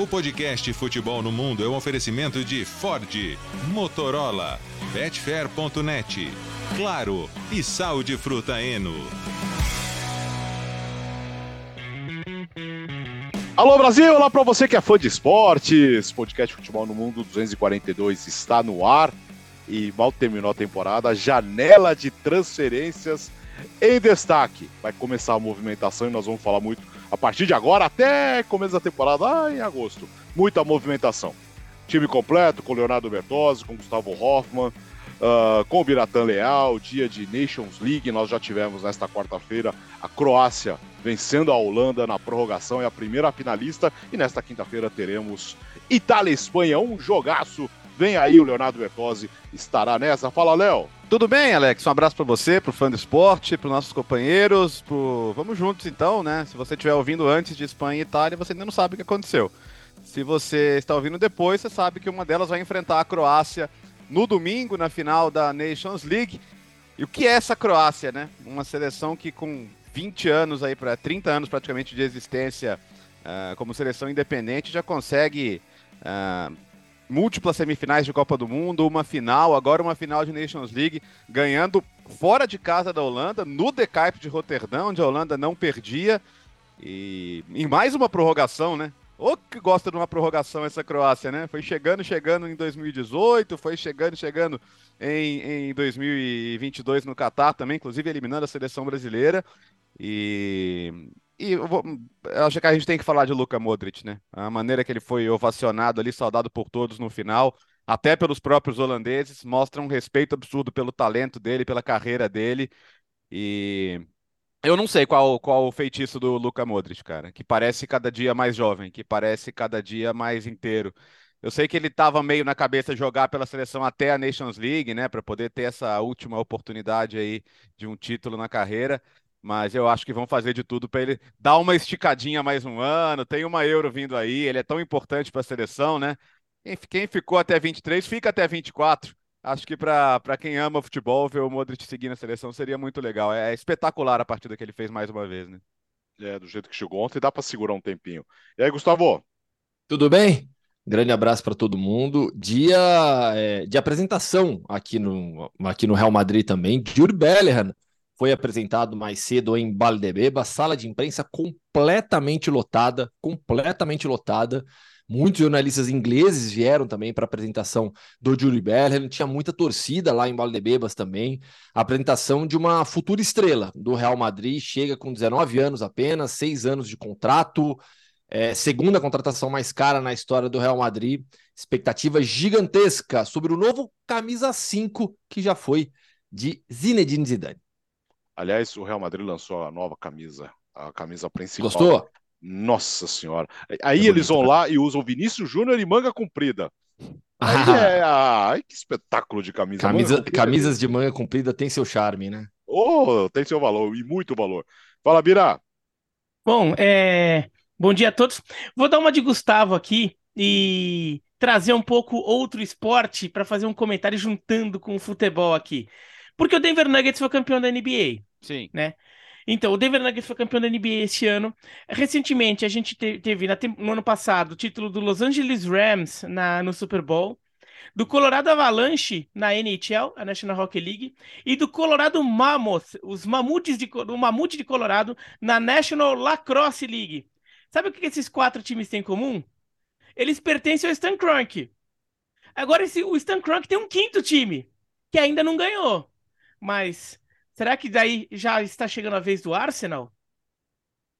O podcast Futebol no Mundo é um oferecimento de Ford, Motorola, Betfair.net, Claro e Sal de Fruta Eno. Alô Brasil, olá para você que é fã de esportes. Podcast Futebol no Mundo 242 está no ar e mal terminou a temporada. Janela de transferências em destaque. Vai começar a movimentação e nós vamos falar muito a partir de agora até começo da temporada, lá em agosto. Muita movimentação. Time completo com Leonardo Bertozzi, com Gustavo Hoffmann, uh, com o Biratan Leal, dia de Nations League. Nós já tivemos nesta quarta-feira a Croácia vencendo a Holanda na prorrogação, é a primeira finalista. E nesta quinta-feira teremos Itália Espanha, um jogaço. Vem aí o Leonardo Bertozzi, estará nessa. Fala, Léo. Tudo bem, Alex? Um abraço para você, pro fã do esporte, para nossos companheiros, pro... vamos juntos então, né? Se você estiver ouvindo antes de Espanha e Itália, você ainda não sabe o que aconteceu. Se você está ouvindo depois, você sabe que uma delas vai enfrentar a Croácia no domingo, na final da Nations League. E o que é essa Croácia, né? Uma seleção que com 20 anos aí para 30 anos praticamente de existência uh, como seleção independente já consegue uh, múltiplas semifinais de Copa do Mundo, uma final, agora uma final de Nations League, ganhando fora de casa da Holanda, no Kuip de Roterdão, onde a Holanda não perdia. E em mais uma prorrogação, né? Ou que gosta de uma prorrogação essa Croácia, né? Foi chegando, chegando em 2018, foi chegando, chegando em, em 2022 no Catar também, inclusive eliminando a seleção brasileira. E, e eu, vou, acho que a gente tem que falar de Luka Modric, né? A maneira que ele foi ovacionado ali, saudado por todos no final, até pelos próprios holandeses, mostra um respeito absurdo pelo talento dele, pela carreira dele. E eu não sei qual, qual o feitiço do Luka Modric, cara, que parece cada dia mais jovem, que parece cada dia mais inteiro. Eu sei que ele estava meio na cabeça jogar pela seleção até a Nations League, né, para poder ter essa última oportunidade aí de um título na carreira mas eu acho que vão fazer de tudo para ele dar uma esticadinha mais um ano. Tem uma Euro vindo aí, ele é tão importante para a seleção, né? Quem, ficou até 23 fica até 24. Acho que para quem ama futebol, ver o Modric seguir na seleção seria muito legal. É, é espetacular a partida que ele fez mais uma vez, né? É, do jeito que chegou ontem, dá para segurar um tempinho. E aí, Gustavo? Tudo bem? Grande abraço para todo mundo. Dia é, de apresentação aqui no, aqui no Real Madrid também. Jude Bellingham foi apresentado mais cedo em Baldebeba, sala de imprensa completamente lotada, completamente lotada. Muitos jornalistas ingleses vieram também para a apresentação do Julie Bellingham, tinha muita torcida lá em Valdebebas também. A apresentação de uma futura estrela do Real Madrid, chega com 19 anos apenas, 6 anos de contrato, é, segunda contratação mais cara na história do Real Madrid. Expectativa gigantesca sobre o novo camisa 5 que já foi de Zinedine Zidane. Aliás, o Real Madrid lançou a nova camisa, a camisa principal. Gostou? Nossa senhora. Aí é eles vão né? lá e usam Vinícius Júnior e manga comprida. Aí é, ai, que espetáculo de camisa. camisa camisas de manga comprida tem seu charme, né? Oh, tem seu valor e muito valor. Fala, Bira. Bom, é... bom dia a todos. Vou dar uma de Gustavo aqui e trazer um pouco outro esporte para fazer um comentário juntando com o futebol aqui. Porque o Denver Nuggets foi campeão da NBA. Sim. Né? Então, o Denver Nuggets foi campeão da NBA esse ano. Recentemente, a gente te teve no ano passado o título do Los Angeles Rams na, no Super Bowl, do Colorado Avalanche na NHL, a National Hockey League, e do Colorado Mammoth, os mamutes de, o Mamute de Colorado, na National Lacrosse League. Sabe o que esses quatro times têm em comum? Eles pertencem ao Stan Kroenke. Agora, esse, o Stan Kroenke tem um quinto time, que ainda não ganhou. Mas Será que daí já está chegando a vez do Arsenal?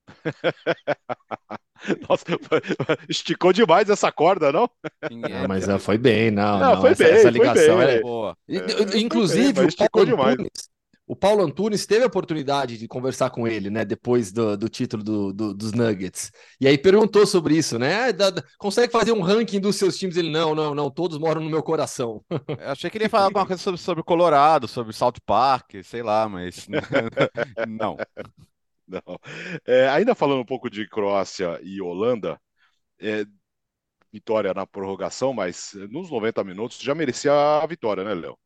Nossa, esticou demais essa corda, não? É, mas foi bem, não. não, não foi essa, bem, essa ligação é boa. É, Inclusive, bem, o Paulo Antunes, o Paulo Antunes teve a oportunidade de conversar com ele, né, depois do, do título do, do, dos Nuggets. E aí perguntou sobre isso, né? Da, da, consegue fazer um ranking dos seus times? Ele, não, não, não, todos moram no meu coração. Eu achei que ele ia falar alguma coisa sobre, sobre Colorado, sobre South Park, sei lá, mas não. não. É, ainda falando um pouco de Croácia e Holanda, é, vitória na prorrogação, mas nos 90 minutos já merecia a vitória, né, Léo?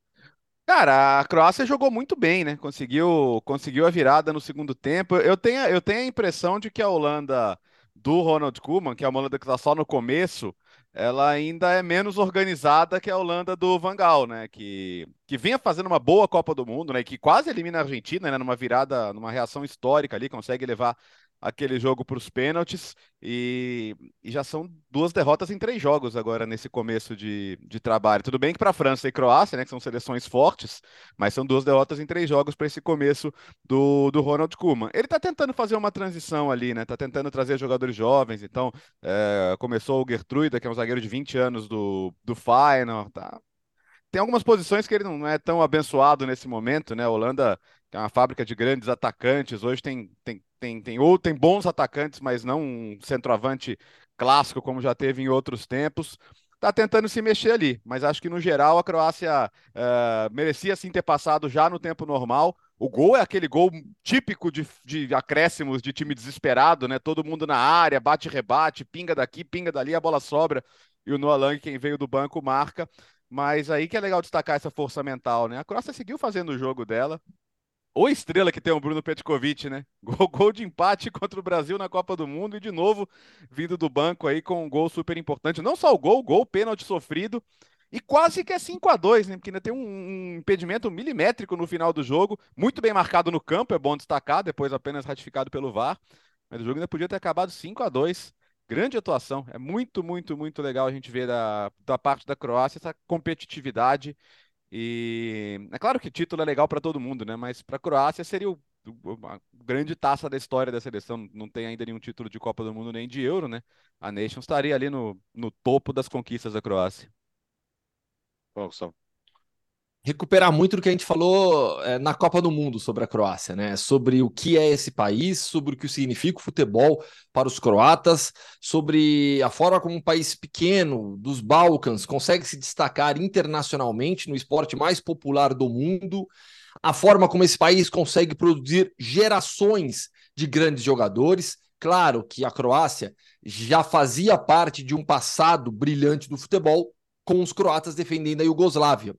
Cara, a Croácia jogou muito bem, né? Conseguiu, conseguiu a virada no segundo tempo. Eu tenho, eu tenho a impressão de que a Holanda do Ronald Koeman, que é uma Holanda que está só no começo, ela ainda é menos organizada que a Holanda do Van Gaal, né? Que, que vinha fazendo uma boa Copa do Mundo, né? Que quase elimina a Argentina, né? Numa virada, numa reação histórica ali, consegue levar aquele jogo para os pênaltis e, e, já são duas derrotas em três jogos agora nesse começo de, de trabalho. Tudo bem que para França e Croácia, né, que são seleções fortes, mas são duas derrotas em três jogos para esse começo do, do Ronald Koeman. Ele está tentando fazer uma transição ali, né? Está tentando trazer jogadores jovens. Então é, começou o Gertruida, que é um zagueiro de 20 anos do, do Feyenoord, tá? Tem algumas posições que ele não é tão abençoado nesse momento, né? A Holanda é uma fábrica de grandes atacantes. Hoje tem, tem tem, tem, ou tem bons atacantes, mas não um centroavante clássico como já teve em outros tempos. Está tentando se mexer ali, mas acho que no geral a Croácia uh, merecia sim ter passado já no tempo normal. O gol é aquele gol típico de, de acréscimos de time desesperado, né? Todo mundo na área, bate rebate, pinga daqui, pinga dali, a bola sobra e o Noah Lang, quem veio do banco, marca. Mas aí que é legal destacar essa força mental, né? A Croácia seguiu fazendo o jogo dela, ou estrela que tem o Bruno Petkovic, né? Gol, gol, de empate contra o Brasil na Copa do Mundo e de novo vindo do banco aí com um gol super importante. Não só o gol, gol, pênalti sofrido e quase que é 5 a 2 né? Porque ainda tem um, impedimento milimétrico no final do jogo, muito bem marcado no campo, é bom destacar, depois apenas ratificado pelo VAR. Mas o jogo ainda podia ter acabado 5 a 2 Grande atuação, é muito, muito, muito legal a gente ver da, da parte da Croácia essa competitividade e é claro que título é legal para todo mundo, né? Mas para a Croácia seria o, a grande taça da história da seleção. Não tem ainda nenhum título de Copa do Mundo nem de Euro, né? A Nations estaria ali no, no topo das conquistas da Croácia. Nossa, recuperar muito do que a gente falou é, na Copa do Mundo sobre a Croácia, né? Sobre o que é esse país, sobre o que significa o futebol para os croatas, sobre a forma como um país pequeno dos Balcãs consegue se destacar internacionalmente no esporte mais popular do mundo, a forma como esse país consegue produzir gerações de grandes jogadores. Claro que a Croácia já fazia parte de um passado brilhante do futebol, com os croatas defendendo a Iugoslávia.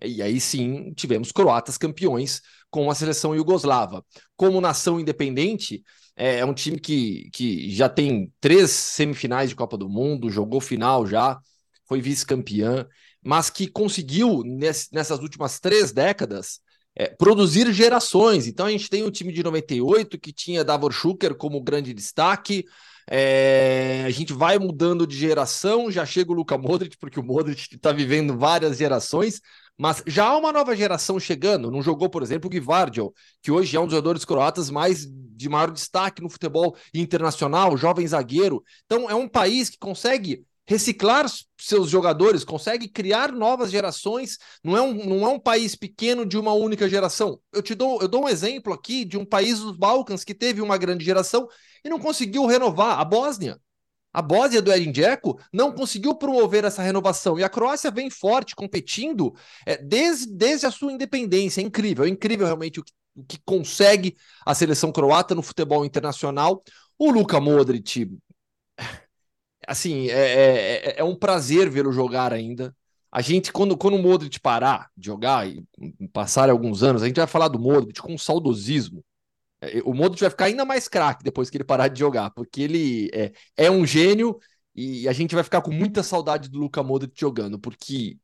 E aí sim tivemos croatas campeões com a seleção iugoslava. Como nação independente, é, é um time que, que já tem três semifinais de Copa do Mundo, jogou final já, foi vice-campeã, mas que conseguiu, ness, nessas últimas três décadas, é, produzir gerações. Então a gente tem o time de 98 que tinha Davor Schuker como grande destaque. É, a gente vai mudando de geração, já chega o Luka Modric, porque o Modric está vivendo várias gerações, mas já há uma nova geração chegando. Não jogou, por exemplo, o Gvardiol, que hoje é um dos jogadores croatas mais de maior destaque no futebol internacional, jovem zagueiro. Então é um país que consegue reciclar seus jogadores, consegue criar novas gerações. Não é um, não é um país pequeno de uma única geração. Eu te dou, eu dou um exemplo aqui de um país dos Balcãs que teve uma grande geração e não conseguiu renovar a Bósnia. A Bósnia do Edin Dzeko não conseguiu promover essa renovação. E a Croácia vem forte, competindo é, desde, desde a sua independência. É incrível, é incrível realmente o que, o que consegue a seleção croata no futebol internacional. O Luka Modric, assim, é, é, é, é um prazer vê-lo jogar ainda. A gente, quando, quando o Modric parar de jogar e passar alguns anos, a gente vai falar do Modric com saudosismo o Modric vai ficar ainda mais craque depois que ele parar de jogar, porque ele é, é um gênio e a gente vai ficar com muita saudade do Luka Modric jogando, porque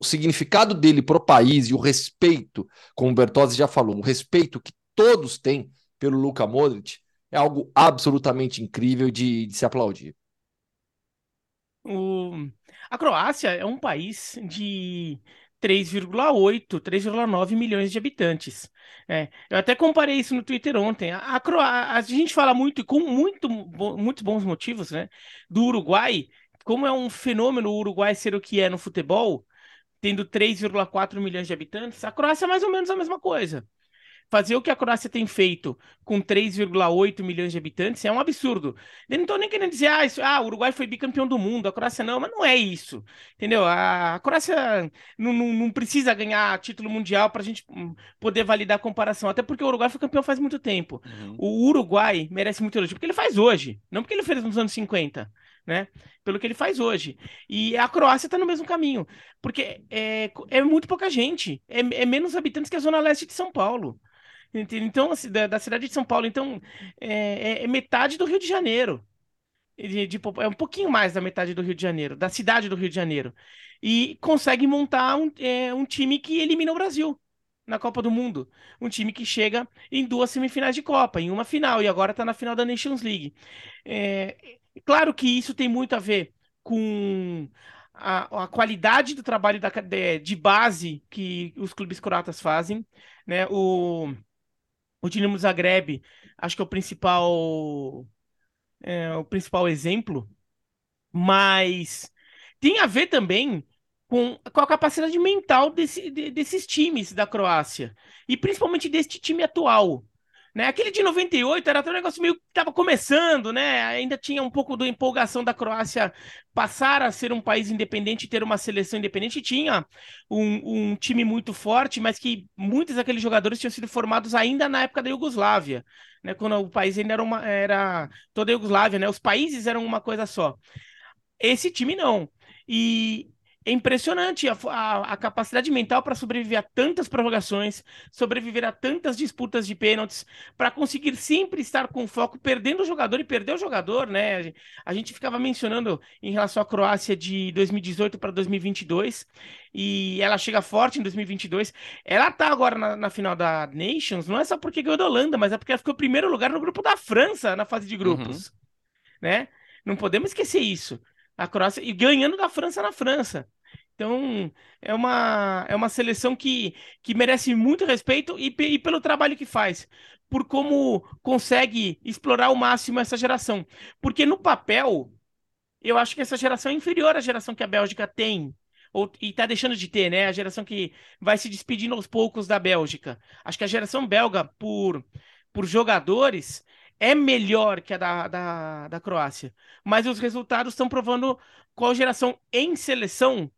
o significado dele pro país e o respeito, como o Bertozzi já falou, o respeito que todos têm pelo Luka Modric é algo absolutamente incrível de, de se aplaudir. O... A Croácia é um país de 3,8, 3,9 milhões de habitantes. É, eu até comparei isso no Twitter ontem. A, a, a gente fala muito, e com muito, bo, muitos bons motivos, né, do Uruguai, como é um fenômeno o Uruguai ser o que é no futebol, tendo 3,4 milhões de habitantes, a Croácia é mais ou menos a mesma coisa fazer o que a Croácia tem feito com 3,8 milhões de habitantes é um absurdo. Eu não estou nem querendo dizer, ah, isso, ah, o Uruguai foi bicampeão do mundo, a Croácia não, mas não é isso. Entendeu? A, a Croácia não, não, não, precisa ganhar título mundial para a gente hum, poder validar a comparação, até porque o Uruguai foi campeão faz muito tempo. Uhum. O Uruguai merece muito elogio, porque ele faz hoje, não porque ele fez nos anos 50. Né? Pelo que ele faz hoje. E a Croácia está no mesmo caminho, porque é, é muito pouca gente, é, é menos habitantes que a zona leste de São Paulo. Então, assim, da, da, cidade de São Paulo, então, é, é, é, metade do Rio de Janeiro. de, de, é um pouquinho mais da metade do Rio de Janeiro, da cidade do Rio de Janeiro. E consegue montar um, é, um time que elimina o Brasil na Copa do Mundo. Um time que chega em duas semifinais de Copa, em uma final, e agora está na final da Nations League. É, claro que isso tem muito a ver com a, a qualidade do trabalho da, de, de, base que os clubes croatas fazem. Né? O, o Dinamo Zagreb, acho que é o principal é, o principal exemplo, mas tem a ver também com, com a capacidade mental desse, de, desses times da Croácia, e principalmente deste time atual. Né? Aquele de 98 era até um negócio meio que estava começando, né? Ainda tinha um pouco da empolgação da Croácia passar a ser um país independente, ter uma seleção independente. Tinha um, um time muito forte, mas que muitos daqueles jogadores tinham sido formados ainda na época da Iugoslávia, né? Quando o país ainda era uma era toda a Iugoslávia, né? Os países eram uma coisa só. Esse time não. E é impressionante a, a, a capacidade mental para sobreviver a tantas prorrogações, sobreviver a tantas disputas de pênaltis, para conseguir sempre estar com foco, perdendo o jogador e perder o jogador, né? A gente ficava mencionando em relação à Croácia de 2018 para 2022, e ela chega forte em 2022. Ela tá agora na, na, final da Nations, não é só porque ganhou da Holanda, mas é porque ela ficou em primeiro lugar no grupo da França na fase de grupos, uhum. né? Não podemos esquecer isso a Croácia e ganhando da França na França. Então, é uma, é uma seleção que, que merece muito respeito e, e pelo trabalho que faz, por como consegue explorar ao máximo essa geração. Porque no papel, eu acho que essa geração é inferior à geração que a Bélgica tem. Ou, e tá deixando de ter, né? A geração que vai se despedindo aos poucos da Bélgica. Acho que a geração belga, por, por jogadores, é melhor que a da, da, da Croácia. Mas os resultados estão provando qual geração em seleção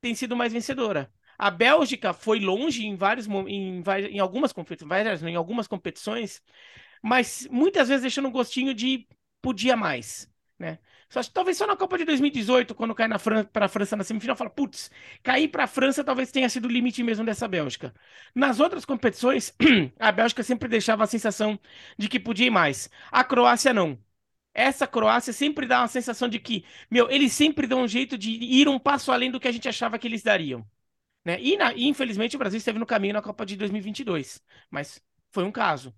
tem sido mais vencedora. A Bélgica foi longe em vários em, em algumas competições, em algumas competições, mas muitas vezes deixando um gostinho de podia mais, né? Só, talvez só na Copa de 2018, quando cai na Fran para a França na semifinal, fala, putz, cair para a França talvez tenha sido o limite mesmo dessa Bélgica. Nas outras competições, a Bélgica sempre deixava a sensação de que podia ir mais. A Croácia não. Essa Croácia sempre dá uma sensação de que, meu, eles sempre dão um jeito de ir um passo além do que a gente achava que eles dariam. Né? E, na, e infelizmente o Brasil esteve no caminho na Copa de 2022. Mas foi um caso.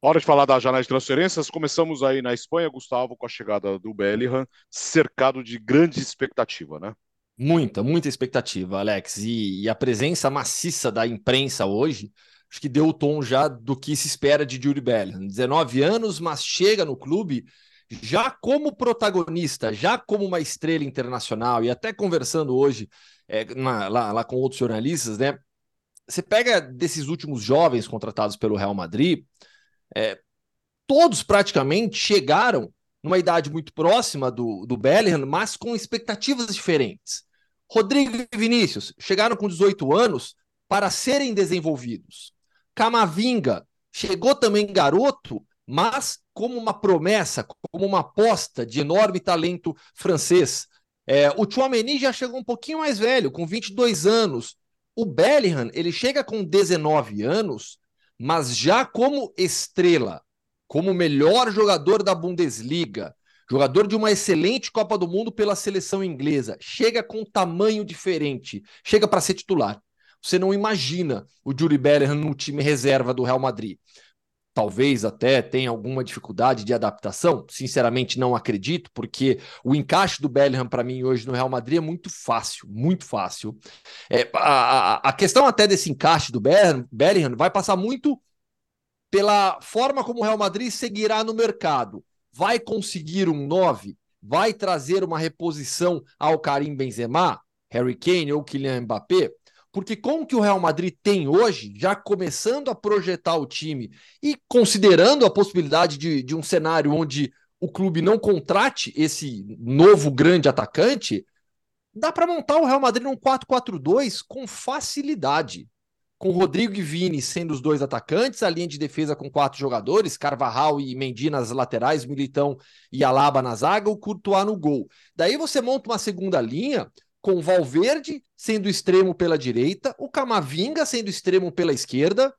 Hora de falar da janela de transferências. Começamos aí na Espanha, Gustavo, com a chegada do Bellingham, cercado de grande expectativa, né? Muita, muita expectativa, Alex. E, e, a presença maciça da imprensa hoje, acho que deu o tom já do que se espera de Yuri Bellingham. 19 anos, mas chega no clube já como protagonista, já como uma estrela internacional, e até conversando hoje é, na, lá, lá com outros jornalistas, né? Você pega desses últimos jovens contratados pelo Real Madrid, é, todos praticamente chegaram numa idade muito próxima do, do Bellingham, mas com expectativas diferentes. Rodrigo e Vinícius chegaram com 18 anos para serem desenvolvidos. Camavinga chegou também garoto, mas como uma promessa, como uma aposta de enorme talento francês. É, o Chouameni já chegou um pouquinho mais velho, com 22 anos. O Bellingham, ele chega com 19 anos, mas já como estrela, como melhor jogador da Bundesliga, jogador de uma excelente Copa do Mundo pela seleção inglesa, chega com tamanho diferente, chega para ser titular. Você não imagina o Juri Bellingham no time reserva do Real Madrid. Talvez até tenha alguma dificuldade de adaptação, sinceramente não acredito, porque o encaixe do Bellingham para mim hoje no Real Madrid é muito fácil, muito fácil. É, a, a, questão até desse encaixe do Bellingham vai passar muito pela forma como o Real Madrid seguirá no mercado. Vai conseguir um 9? Vai trazer uma reposição ao Karim Benzema, Harry Kane ou Kylian Mbappé? Porque com o que o Real Madrid tem hoje, já começando a projetar o time e considerando a possibilidade de, de um cenário onde o clube não contrate esse novo grande atacante, dá para montar o Real Madrid num 4-4-2 com facilidade. Com Rodrigo e Vini sendo os dois atacantes, a linha de defesa com quatro jogadores, Carvajal e Mendy nas laterais, Militão e Alaba na zaga, o Courtois no gol. Daí você monta uma segunda linha com Valverde sendo extremo pela direita, o Camavinga sendo extremo pela esquerda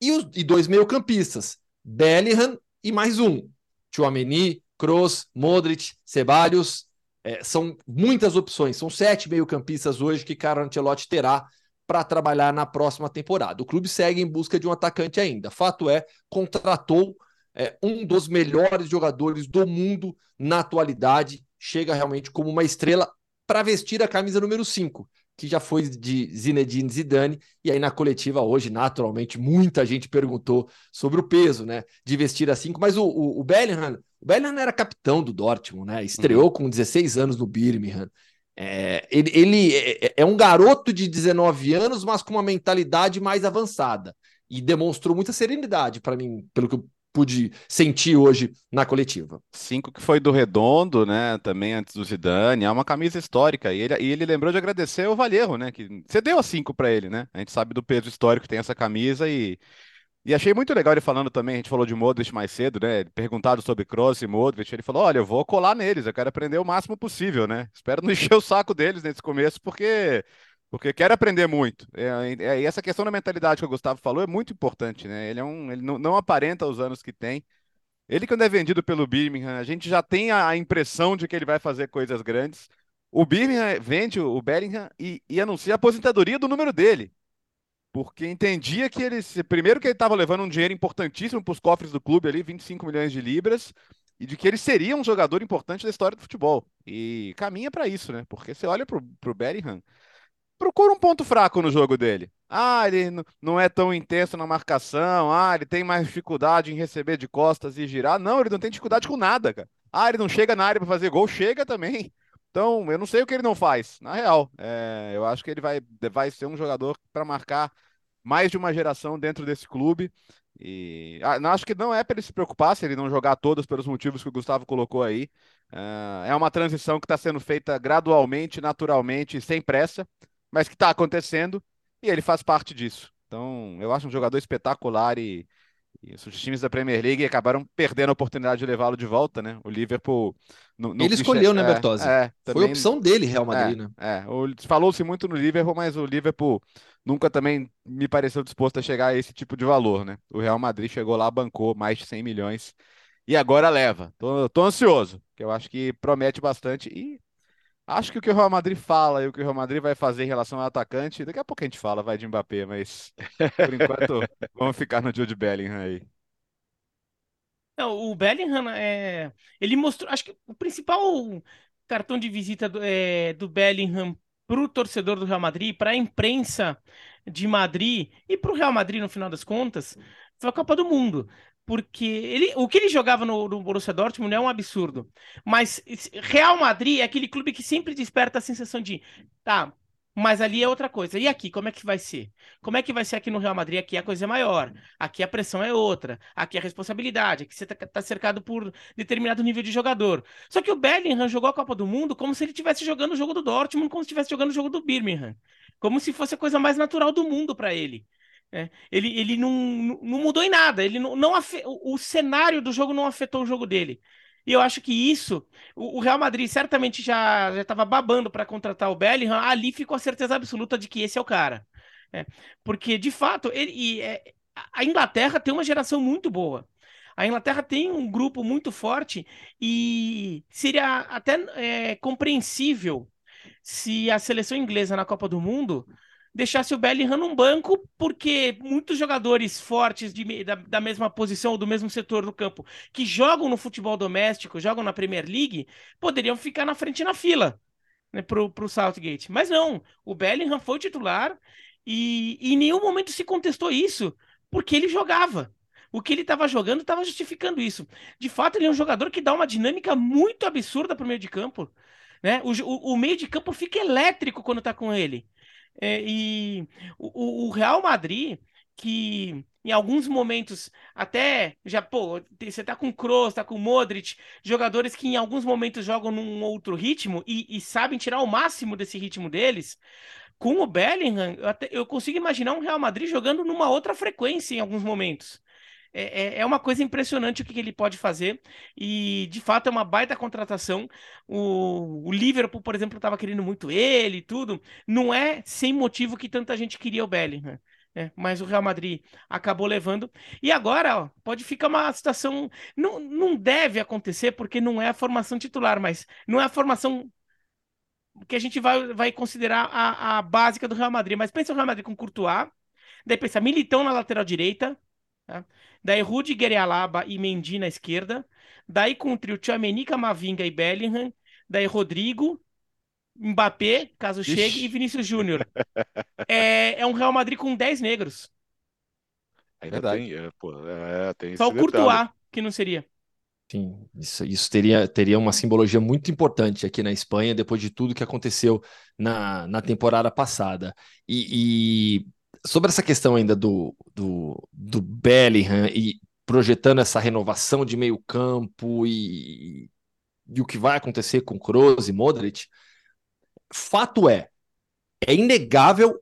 e, os, e dois meio-campistas, Bellingham e mais um. Chouameni, Kroos, Modric, Ceballos. É, são muitas opções, são sete meio-campistas hoje que Carlo Ancelotti terá para trabalhar na próxima temporada. O clube segue em busca de um atacante ainda. Fato é, contratou é, um dos melhores jogadores do mundo na atualidade, chega realmente como uma estrela para vestir a camisa número 5 que já foi de Zinedine Zidane, e aí na coletiva hoje, naturalmente, muita gente perguntou sobre o peso, né, de vestir a 5, mas o, o, o Bellingham, o Bellingham era capitão do Dortmund, né, estreou uhum. com 16 anos no Birmingham, é, ele, ele é, é, é um garoto de 19 anos, mas com uma mentalidade mais avançada, e demonstrou muita serenidade para mim, pelo que eu pude sentir hoje na coletiva. Cinco que foi do Redondo, né? Também antes do Zidane. É uma camisa histórica. E ele, e ele lembrou de agradecer o Valheiro, né? Que cedeu a cinco para ele, né? A gente sabe do peso histórico que tem essa camisa e. E achei muito legal ele falando também, a gente falou de Modric mais cedo, né? Perguntado sobre Kroos e Modric, ele falou: "Olha, eu vou colar neles, eu quero aprender o máximo possível, né? Espero não encher o saco deles nesse começo, porque porque quer aprender muito. É, é, e essa questão da mentalidade que o Gustavo falou é muito importante, né? Ele, é um, ele não, não aparenta os anos que tem. Ele, quando é vendido pelo Birmingham, a gente já tem a, a impressão de que ele vai fazer coisas grandes. O Birmingham vende o Bellingham e, e anuncia a aposentadoria do número dele. Porque entendia que ele. Primeiro, que ele estava levando um dinheiro importantíssimo para os cofres do clube ali, 25 milhões de libras, e de que ele seria um jogador importante da história do futebol. E caminha para isso, né? Porque você olha para o Bellingham procura um ponto fraco no jogo dele. Ah, ele não é tão intenso na marcação. Ah, ele tem mais dificuldade em receber de costas e girar. Não, ele não tem dificuldade com nada, cara. Ah, ele não chega na área para fazer gol, chega também. Então, eu não sei o que ele não faz. Na real, é, eu acho que ele vai, vai ser um jogador para marcar mais de uma geração dentro desse clube. E ah, acho que não é para ele se preocupar se ele não jogar todas pelos motivos que o Gustavo colocou aí. Uh, é uma transição que está sendo feita gradualmente, naturalmente, sem pressa mas que está acontecendo e ele faz parte disso. Então, eu acho um jogador espetacular e, e os times da Premier League acabaram perdendo a oportunidade de levá-lo de volta, né? O Liverpool. No, no ele escolheu, né, Bertozzi? É, é, também, Foi opção dele, Real Madrid, é, né? É, falou-se muito no Liverpool, mas o Liverpool nunca também me pareceu disposto a chegar a esse tipo de valor, né? O Real Madrid chegou lá, bancou mais de 100 milhões e agora leva. Tô, tô ansioso, que eu acho que promete bastante e Acho que o que o Real Madrid fala e o que o Real Madrid vai fazer em relação ao atacante, daqui a pouco a gente fala, vai de Mbappé, mas por enquanto vamos ficar no Jude Bellingham aí. Não, o Bellingham, é, ele mostrou, acho que o principal cartão de visita do, é, do Bellingham para o torcedor do Real Madrid, para a imprensa de Madrid e para o Real Madrid no final das contas, foi a Copa do Mundo porque ele, o que ele jogava no, no Borussia Dortmund é um absurdo. Mas Real Madrid é aquele clube que sempre desperta a sensação de, tá, mas ali é outra coisa. E aqui, como é que vai ser? Como é que vai ser aqui no Real Madrid? Aqui a coisa é maior. Aqui a pressão é outra. Aqui a responsabilidade. Aqui você tá, tá cercado por determinado nível de jogador. Só que o Bellingham jogou a Copa do Mundo como se ele estivesse jogando o jogo do Dortmund, como se estivesse jogando o jogo do Birmingham. Como se fosse a coisa mais natural do mundo para ele. É, ele, ele não, não mudou em nada. Ele não, não o, cenário do jogo não afetou o jogo dele. E eu acho que isso, o, o Real Madrid certamente já estava babando para contratar o Bellingham. Ali ficou a certeza absoluta de que esse é o cara. É, porque, de fato, ele, é, a Inglaterra tem uma geração muito boa. A Inglaterra tem um grupo muito forte e seria até é, compreensível se a seleção inglesa na Copa do Mundo deixasse o Bellingham num banco, porque muitos jogadores fortes de, da, da, mesma posição, do mesmo setor no campo, que jogam no futebol doméstico, jogam na Premier League, poderiam ficar na frente na fila né, pro, pro Southgate. Mas não, o Bellingham foi titular e, e em nenhum momento se contestou isso, porque ele jogava. O que ele estava jogando estava justificando isso. De fato, ele é um jogador que dá uma dinâmica muito absurda para o meio de campo. Né? O, o, o meio de campo fica elétrico quando está com ele. É, e o, o, Real Madrid, que em alguns momentos até já, pô, você tá com Kroos, tá com Modric, jogadores que em alguns momentos jogam num outro ritmo e, e sabem tirar o máximo desse ritmo deles. Com o Bellingham, eu, até, eu consigo imaginar um Real Madrid jogando numa outra frequência em alguns momentos. É, é, é uma coisa impressionante o que, ele pode fazer. E, de fato, é uma baita contratação. O, o Liverpool, por exemplo, estava querendo muito ele e tudo. Não é sem motivo que tanta gente queria o Bellingham. né? mas o Real Madrid acabou levando. E agora, ó, pode ficar uma situação. Não, não deve acontecer, porque não é a formação titular, mas não é a formação que a gente vai, vai considerar a, a básica do Real Madrid. Mas pensa o Real Madrid com Courtois, daí pensa Militão na lateral direita, tá? daí Rudiger e Alaba e Mendy na esquerda, daí com o trio Tchouameni, Camavinga e Bellingham, daí Rodrigo, Mbappé, caso Ixi. chegue, e Vinícius Júnior. é, é um Real Madrid com 10 negros. Ainda Verdade. tem, é, pô, é, tem Só o Courtois, que não seria. Sim, isso, isso teria, teria uma simbologia muito importante aqui na Espanha, depois de tudo que aconteceu na, na temporada passada. E, e sobre essa questão ainda do, do, do Bellingham e projetando essa renovação de meio campo e, e o que vai acontecer com Kroos e Modric, fato é, é inegável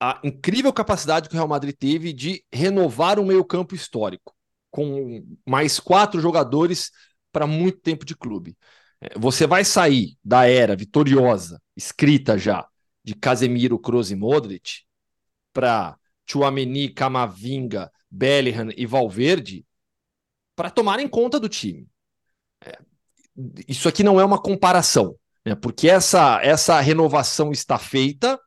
a incrível capacidade que o Real Madrid teve de renovar um meio-campo histórico, com mais quatro jogadores para muito tempo de clube. É, você vai sair da era vitoriosa, escrita já, de Casemiro, Kroos e Modric, para Chouameni, Camavinga, Bellingham e Valverde, para tomarem conta do time. É, isso aqui não é uma comparação né? porque essa, essa renovação está feita,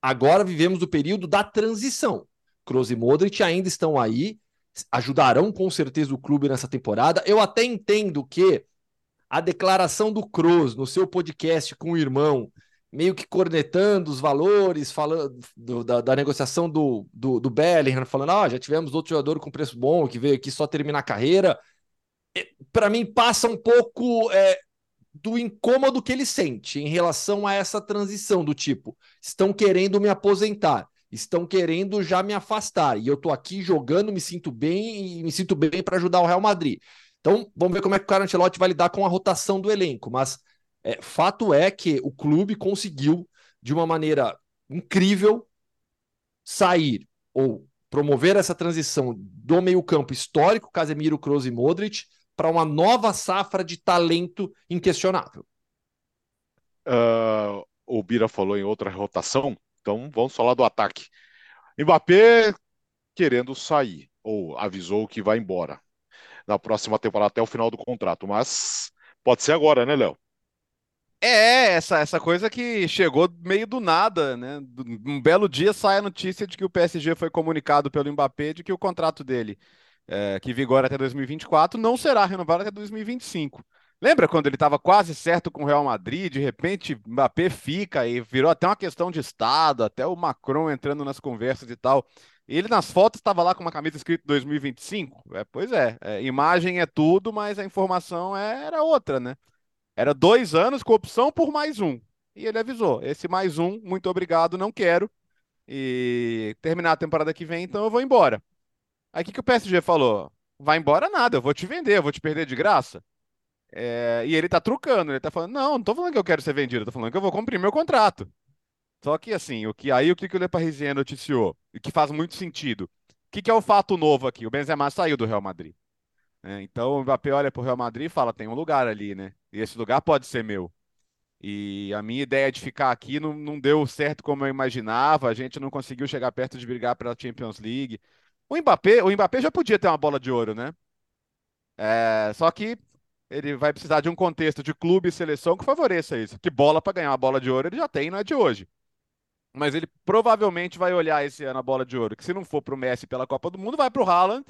agora vivemos o período da transição. Kroos e Modric ainda estão aí, ajudarão com certeza o clube nessa temporada. Eu até entendo que a declaração do Kroos no seu podcast com o irmão, meio que cornetando os valores, falando do, da, da, negociação do, do, do Bellingham, falando, ah, já tivemos outro jogador com preço bom que veio aqui só terminar a carreira. Para mim, passa um pouco é, do incômodo que ele sente em relação a essa transição do tipo, estão querendo me aposentar, estão querendo já me afastar e eu tô aqui jogando, me sinto bem e me sinto bem para ajudar o Real Madrid. Então, vamos ver como é que o Carlo vai lidar com a rotação do elenco, mas é, fato é que o clube conseguiu de uma maneira incrível sair ou promover essa transição do meio-campo histórico, Casemiro, Kroos e Modric, para uma nova safra de talento inquestionável. Uh, o Bira falou em outra rotação, então vamos falar do ataque. Mbappé querendo sair, ou avisou que vai embora na próxima temporada até o final do contrato, mas pode ser agora, né, Léo? É, essa, essa coisa que chegou meio do nada, né? Um belo dia sai a notícia de que o PSG foi comunicado pelo Mbappé de que o contrato dele é, que vigora até 2024, não será renovado até 2025. Lembra quando ele estava quase certo com o Real Madrid, de repente Mbappé fica e virou até uma questão de Estado, até o Macron entrando nas conversas e tal. Ele nas fotos estava lá com uma camisa escrita 2025. É, pois é, é, imagem é tudo, mas a informação é, era outra, né? Era dois anos com opção por mais um. E ele avisou: esse mais um, muito obrigado, não quero. E terminar a temporada que vem, então eu vou embora. Aí o que, que o PSG falou? Vai embora nada, eu vou te vender, eu vou te perder de graça. É, e ele tá trucando, ele tá falando, não, não tô falando que eu quero ser vendido, eu tô falando que eu vou cumprir meu contrato. Só que assim, o que aí o que, que o Le Parisien noticiou, e que faz muito sentido. O que, que é o fato novo aqui? O Benzema saiu do Real Madrid. É, então o Mbappé olha pro Real Madrid e fala, tem um lugar ali, né? E esse lugar pode ser meu. E a minha ideia de ficar aqui não, não deu certo como eu imaginava, a gente não conseguiu chegar perto de brigar pela Champions League. O Mbappé, o Mbappé já podia ter uma bola de ouro, né? É, só que ele vai precisar de um contexto de clube e seleção que favoreça isso. Que bola para ganhar uma bola de ouro ele já tem, não é de hoje. Mas ele provavelmente vai olhar esse ano a bola de ouro, que se não for para o Messi pela Copa do Mundo, vai para o Haaland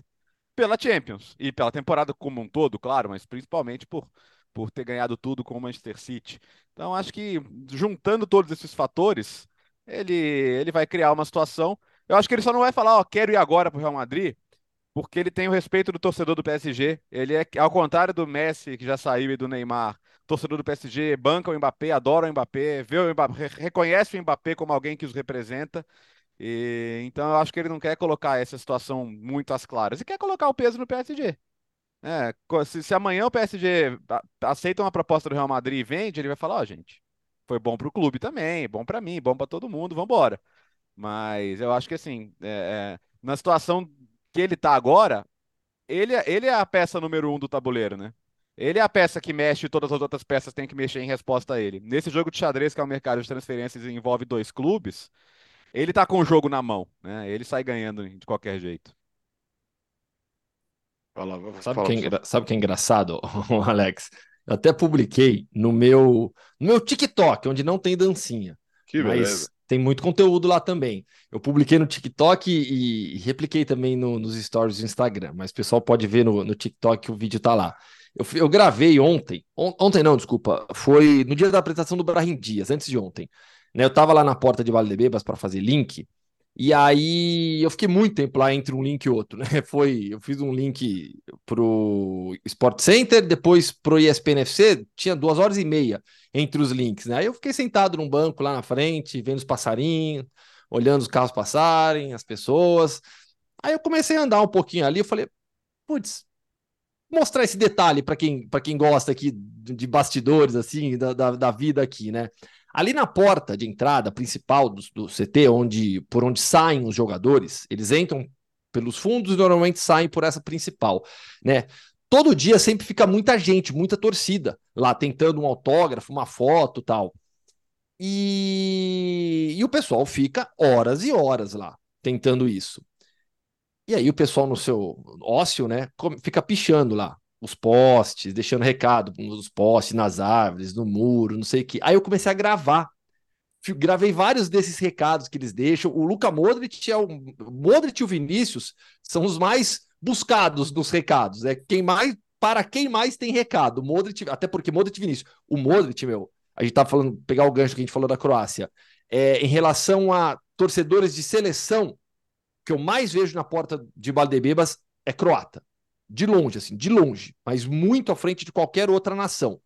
pela Champions. E pela temporada como um todo, claro, mas principalmente por, por ter ganhado tudo com o Manchester City. Então acho que juntando todos esses fatores, ele, ele vai criar uma situação eu acho que ele só não vai falar, ó, quero ir agora pro Real Madrid, porque ele tem o respeito do torcedor do PSG. Ele é, ao contrário do Messi, que já saiu, e do Neymar, torcedor do PSG banca o Mbappé, adora o Mbappé, vê o Mbappé, reconhece o Mbappé como alguém que os representa. E, então eu acho que ele não quer colocar essa situação muito às claras. E quer colocar o peso no PSG. É, se, se, amanhã o PSG aceita uma proposta do Real Madrid e vende, ele vai falar, ó, oh, gente, foi bom pro clube também, bom para mim, bom para todo mundo, vamos embora. Mas eu acho que assim, é, é, na situação que ele tá agora, ele, é, ele é a peça número um do tabuleiro, né? Ele é a peça que mexe e todas as outras peças têm que mexer em resposta a ele. Nesse jogo de xadrez, que é o mercado de transferências e envolve dois clubes, Ele tá com o jogo na mão, né? Ele sai ganhando de qualquer jeito. Fala, sabe, fala que é sabe que é engraçado, Alex? Eu até publiquei no meu, no meu TikTok, onde não tem dancinha. Que mas beleza. tem muito conteúdo lá também. Eu publiquei no TikTok e, e repliquei também no, nos stories do Instagram, mas o pessoal pode ver no, no TikTok que o vídeo tá lá. Eu, eu gravei ontem, on, ontem não, desculpa, foi no dia da apresentação do Brahim Dias, antes de ontem. Né, eu tava lá na porta de Vale de Bebas para fazer link, e aí eu fiquei muito tempo lá entre um link e outro, né? Foi, eu fiz um link pro Sport Center, depois pro ESPN FC, tinha duas horas e meia entre os links, né? Aí eu fiquei sentado num banco lá na frente, vendo os passarinhos, olhando os carros passarem, as pessoas. Aí eu comecei a andar um pouquinho ali, eu falei, putz, mostrar esse detalhe para quem, quem gosta aqui de bastidores, assim, da, da, da vida aqui, né? Ali na porta de entrada principal do, do CT, onde por onde saem os jogadores, eles entram pelos fundos e normalmente saem por essa principal, né? Todo dia sempre fica muita gente, muita torcida lá tentando um autógrafo, uma foto, tal. E, e o pessoal fica horas e horas lá tentando isso. E aí o pessoal no seu ócio, né, fica pichando lá os postes, deixando recado nos postes, nas árvores, no muro, não sei o que. Aí eu comecei a gravar. Gravei vários desses recados que eles deixam. O Luca Modric é o Modric e o Vinícius são os mais buscados dos recados. É quem mais para quem mais tem recado. Modric, até porque Modric e Vinícius. O Modric, meu, a gente tá falando, pegar o gancho que a gente falou da Croácia. É, em relação a torcedores de seleção, que eu mais vejo na porta de Valdebebas é croata de longe, assim, de longe, mas muito à frente de qualquer outra nação.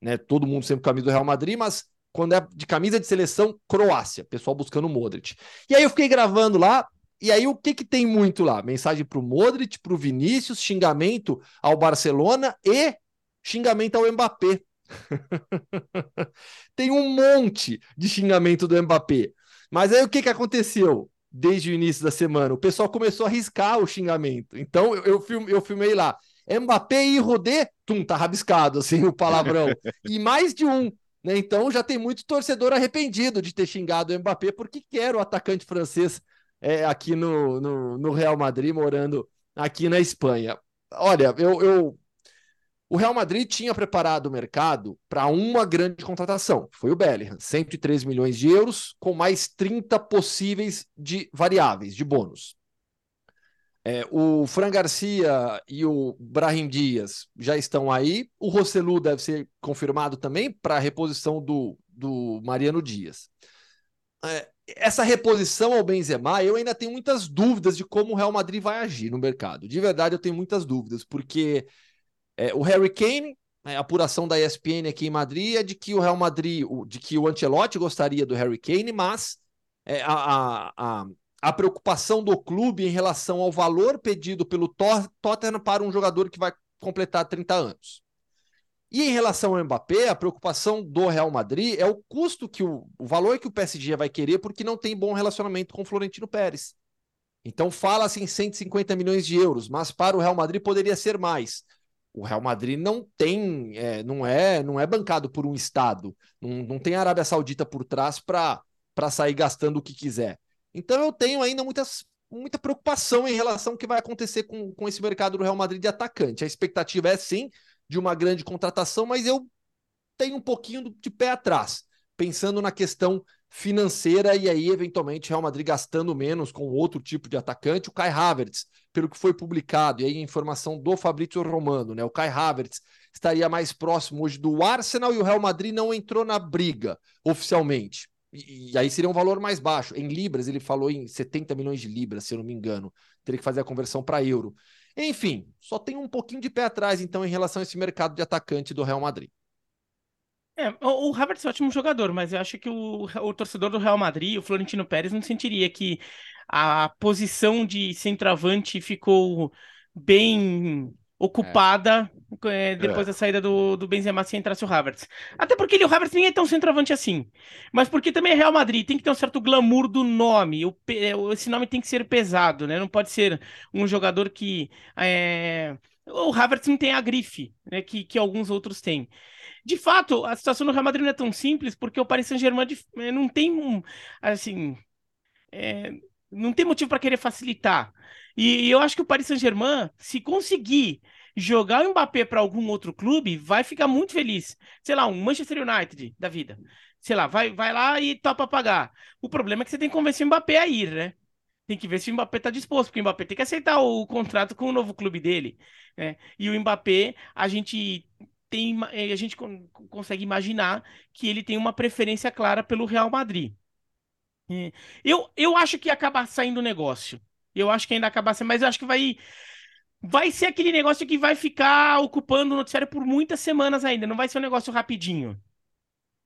Né? Todo mundo sempre camisa do Real Madrid, mas quando é de camisa de seleção, Croácia, pessoal buscando o Modric. E aí eu fiquei gravando lá, e aí o que que tem muito lá? Mensagem para o Modric, para o Vinícius, xingamento ao Barcelona e xingamento ao Mbappé. tem um monte de xingamento do Mbappé. Mas aí o que que aconteceu? Desde o início da semana. O pessoal começou a riscar o xingamento. Então eu, eu, film, eu filmei lá. Mbappé e Rodê, tum, tá rabiscado, assim, o palavrão. e mais de um. Né? Então já tem muito torcedor arrependido de ter xingado o Mbappé, porque quer o atacante francês é, aqui no, no, no Real Madrid, morando aqui na Espanha. Olha, eu, eu o Real Madrid tinha preparado o mercado para uma grande contratação, foi o Bellingham, 103 milhões de euros, com mais 30 possíveis de variáveis, de bônus. É, o Fran Garcia e o Brahim Dias já estão aí. O Rossellu deve ser confirmado também para a reposição do, do Mariano Dias. É, essa reposição ao Benzema, eu ainda tenho muitas dúvidas de como o Real Madrid vai agir no mercado. De verdade, eu tenho muitas dúvidas, porque é, o Harry Kane, né, a apuração da ESPN aqui em Madrid é de que o Real Madrid, de que o Ancelotti gostaria do Harry Kane, mas é, a, a, a, preocupação do clube em relação ao valor pedido pelo Tottenham para um jogador que vai completar 30 anos. E em relação ao Mbappé, a preocupação do Real Madrid é o custo que o, o valor que o PSG vai querer porque não tem bom relacionamento com o Florentino Pérez. Então fala-se em 150 milhões de euros, mas para o Real Madrid poderia ser mais o Real Madrid não tem, é, não é, não é bancado por um estado, não, não tem a Arábia Saudita por trás para sair gastando o que quiser. Então eu tenho ainda muitas, muita preocupação em relação ao que vai acontecer com, com esse mercado do Real Madrid de atacante. A expectativa é sim de uma grande contratação, mas eu tenho um pouquinho de pé atrás, pensando na questão financeira e aí, eventualmente, Real Madrid gastando menos com outro tipo de atacante. O Kai Havertz, pelo que foi publicado, e aí a informação do Fabrício Romano, né? O Kai Havertz estaria mais próximo hoje do Arsenal e o Real Madrid não entrou na briga oficialmente. E, e, aí seria um valor mais baixo. Em libras, ele falou em 70 milhões de libras, se eu não me engano. Teria que fazer a conversão para euro. Enfim, só tem um pouquinho de pé atrás, então, em relação a esse mercado de atacante do Real Madrid. É, o, Havertz é um ótimo jogador, mas eu acho que o, o torcedor do Real Madrid, o Florentino Pérez, não sentiria que a posição de centroavante ficou bem ocupada é. É, depois é. da saída do, do Benzema se entrasse o Havertz. Até porque ele, o Havertz nem é tão centroavante assim. Mas porque também é Real Madrid, tem que ter um certo glamour do nome. O, esse nome tem que ser pesado, né? Não pode ser um jogador que... É... O Havertz não tem a grife né, que, que alguns outros têm. De fato, a situação do Real Madrid não é tão simples porque o Paris Saint-Germain eh, não tem um, assim, é, não tem motivo para querer facilitar. E, e eu acho que o Paris Saint-Germain, se conseguir jogar o Mbappé para algum outro clube, vai ficar muito feliz. Sei lá, um Manchester United da vida. Sei lá, vai, vai lá e topa pagar. O problema é que você tem que convencer o Mbappé a ir, né? Tem que ver se o Mbappé está disposto, porque o Mbappé tem que aceitar o contrato com o novo clube dele. Né? E o Mbappé, a gente tem, a gente consegue imaginar que ele tem uma preferência clara pelo Real Madrid. É. Eu, eu acho que acaba saindo negócio. Eu acho que ainda acaba saindo, mas eu acho que vai vai ser aquele negócio que vai ficar ocupando o noticiário por muitas semanas ainda. Não vai ser um negócio rapidinho.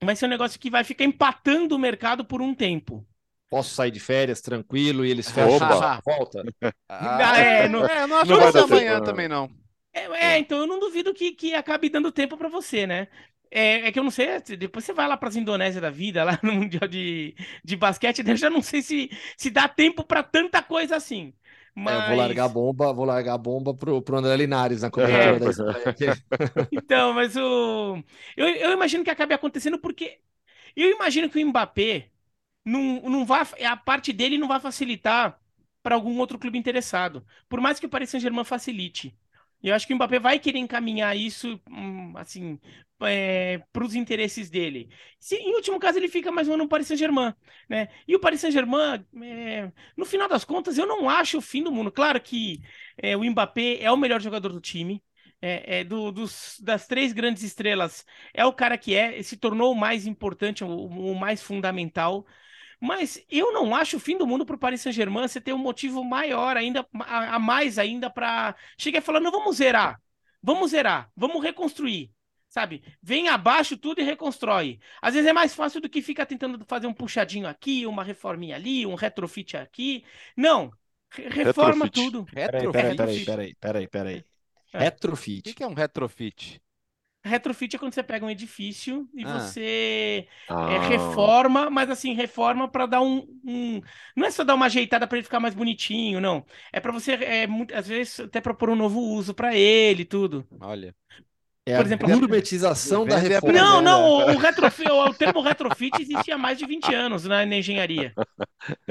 Vai ser um negócio que vai ficar empatando o mercado por um tempo. Posso sair de férias tranquilo e eles fecham a volta? Ah, é, não, é, não acho não que amanhã também, não. É, é, então eu não duvido que, que acabe dando tempo para você, né? É, é, que eu não sei, depois você vai lá para as Indonésia da vida, lá no Mundial de, de Basquete, eu já não sei se, se dá tempo para tanta coisa assim. Mas... É, eu vou largar a bomba, vou largar a bomba pro, pro André Linares na cobertura da Então, mas o. Eu, eu imagino que acabe acontecendo porque eu imagino que o Mbappé não, não vai. A parte dele não vai facilitar para algum outro clube interessado. Por mais que o Paris Saint-Germain facilite. Eu acho que o Mbappé vai querer encaminhar isso, hum, assim, é, para os interesses dele. Se, em último caso, ele fica mais um ano no Paris Saint-Germain, né? E o Paris Saint-Germain, é, no final das contas, eu não acho o fim do mundo. Claro que é, o Mbappé é o melhor jogador do time. É, é do, dos, das três grandes estrelas, é o cara que é, se tornou o mais importante, o, o mais fundamental. Mas eu não acho o fim do mundo para o Paris Saint-Germain você ter um motivo maior ainda, a, a mais ainda para chegar e falar: não, vamos zerar, vamos zerar, vamos reconstruir. Sabe? Vem abaixo tudo e reconstrói. Às vezes é mais fácil do que ficar tentando fazer um puxadinho aqui, uma reforminha ali, um retrofit aqui. Não. Reforma retrofit. tudo. Retrofit. Peraí, peraí, peraí, peraí, peraí. É. Retrofit. O que é um retrofit? Retrofit é quando você pega um edifício e ah. você ah. É, reforma, mas assim, reforma para dar um, um, Não é só dar uma ajeitada para ele ficar mais bonitinho, não. É para você, é, às vezes, até propor um novo uso para ele tudo. Olha. É Por exemplo, a gourmetização da reforma. Não, não, o, retrofit, o, termo retrofit existia há mais de 20 anos na, na engenharia.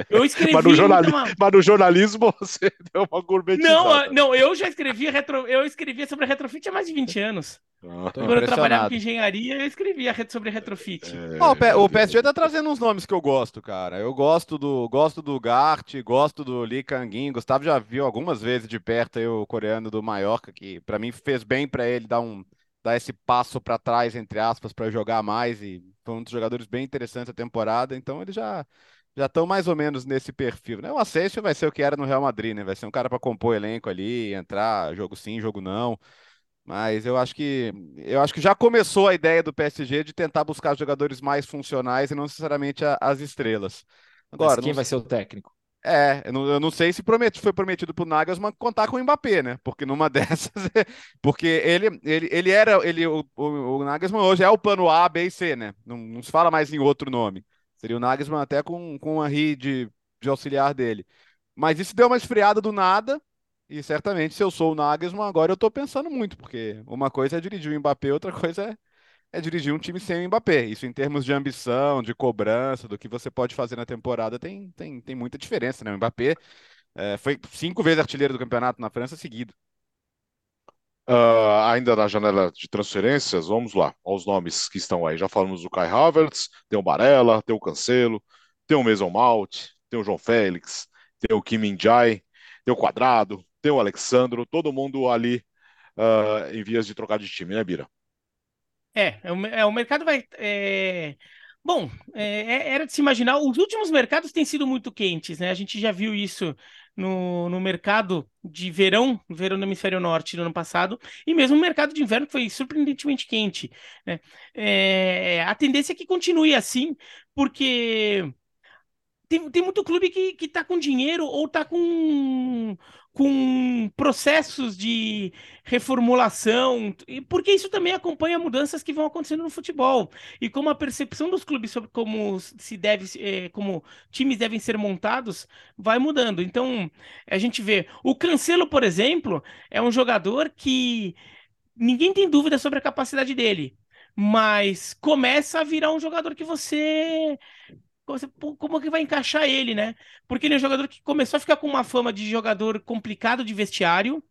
Eu escrevi. Mas no, jornali... uma... Mas no jornalismo você deu uma gourmetizada. Não, não, eu já escrevi retro... eu escrevia sobre retrofit há mais de 20 anos. Ah, Quando eu trabalhava com engenharia, eu escrevia sobre retrofit. É... o PSG tá trazendo uns nomes que eu gosto, cara. Eu gosto do gosto do Gart, gosto do Lee Kangin. Gustavo já viu algumas vezes de perto aí, o coreano do Mallorca, que para mim fez bem para ele dar um dar esse passo para trás, entre aspas, para jogar mais. E foi um dos jogadores bem interessantes da temporada. Então eles já já estão mais ou menos nesse perfil. Né? O Asensio vai ser o que era no Real Madrid, né? Vai ser um cara para compor elenco ali, entrar, jogo sim, jogo não. Mas eu acho que eu acho que já começou a ideia do PSG de tentar buscar jogadores mais funcionais e não necessariamente a, as estrelas. Agora, Mas quem não... vai ser o técnico? É, eu não, eu não sei se prometi, foi prometido pro Nagelsmann contar com o Mbappé, né? Porque numa dessas, porque ele, ele, ele era, ele, o, o, o, Nagelsmann hoje é o plano A, B e C, né? Não, não se fala mais em outro nome. Seria o Nagelsmann até com, com o Henry de, de auxiliar dele. Mas isso deu uma esfriada do nada, e certamente se eu sou o Nagelsmann, agora eu tô pensando muito, porque uma coisa é dirigir o Mbappé, outra coisa é é dirigir um time sem o Mbappé. Isso em termos de ambição, de cobrança, do que você pode fazer na temporada, tem, tem, tem muita diferença, né? O Mbappé é, foi cinco vezes artilheiro do campeonato na França seguido. Uh, ainda na janela de transferências, vamos lá, aos nomes que estão aí. Já falamos do Kai Havertz, tem o Barella, tem o Cancelo, tem o Mason Mount, tem o João Félix, tem o Kim Min-jae, tem o Quadrado, tem o Alexandro, todo mundo ali uh, em vias de trocar de time, né, Bira? É, é o, é, o mercado vai. É... Bom, é, é, era de se imaginar. Os últimos mercados têm sido muito quentes, né? A gente já viu isso no, no mercado de verão, verão no hemisfério norte no ano passado, e mesmo o mercado de inverno foi surpreendentemente quente. Né? É, a tendência é que continue assim, porque tem, tem muito clube que, que tá com dinheiro ou tá com, com processos de reformulação, porque isso também acompanha mudanças que vão acontecendo no futebol. E como a percepção dos clubes sobre como se deve, é, como times devem ser montados, vai mudando. Então, a gente vê. O Cancelo, por exemplo, é um jogador que ninguém tem dúvida sobre a capacidade dele. Mas começa a virar um jogador que você como que vai encaixar ele, né? Porque ele é um jogador que começou a ficar com uma fama de jogador complicado de vestiário,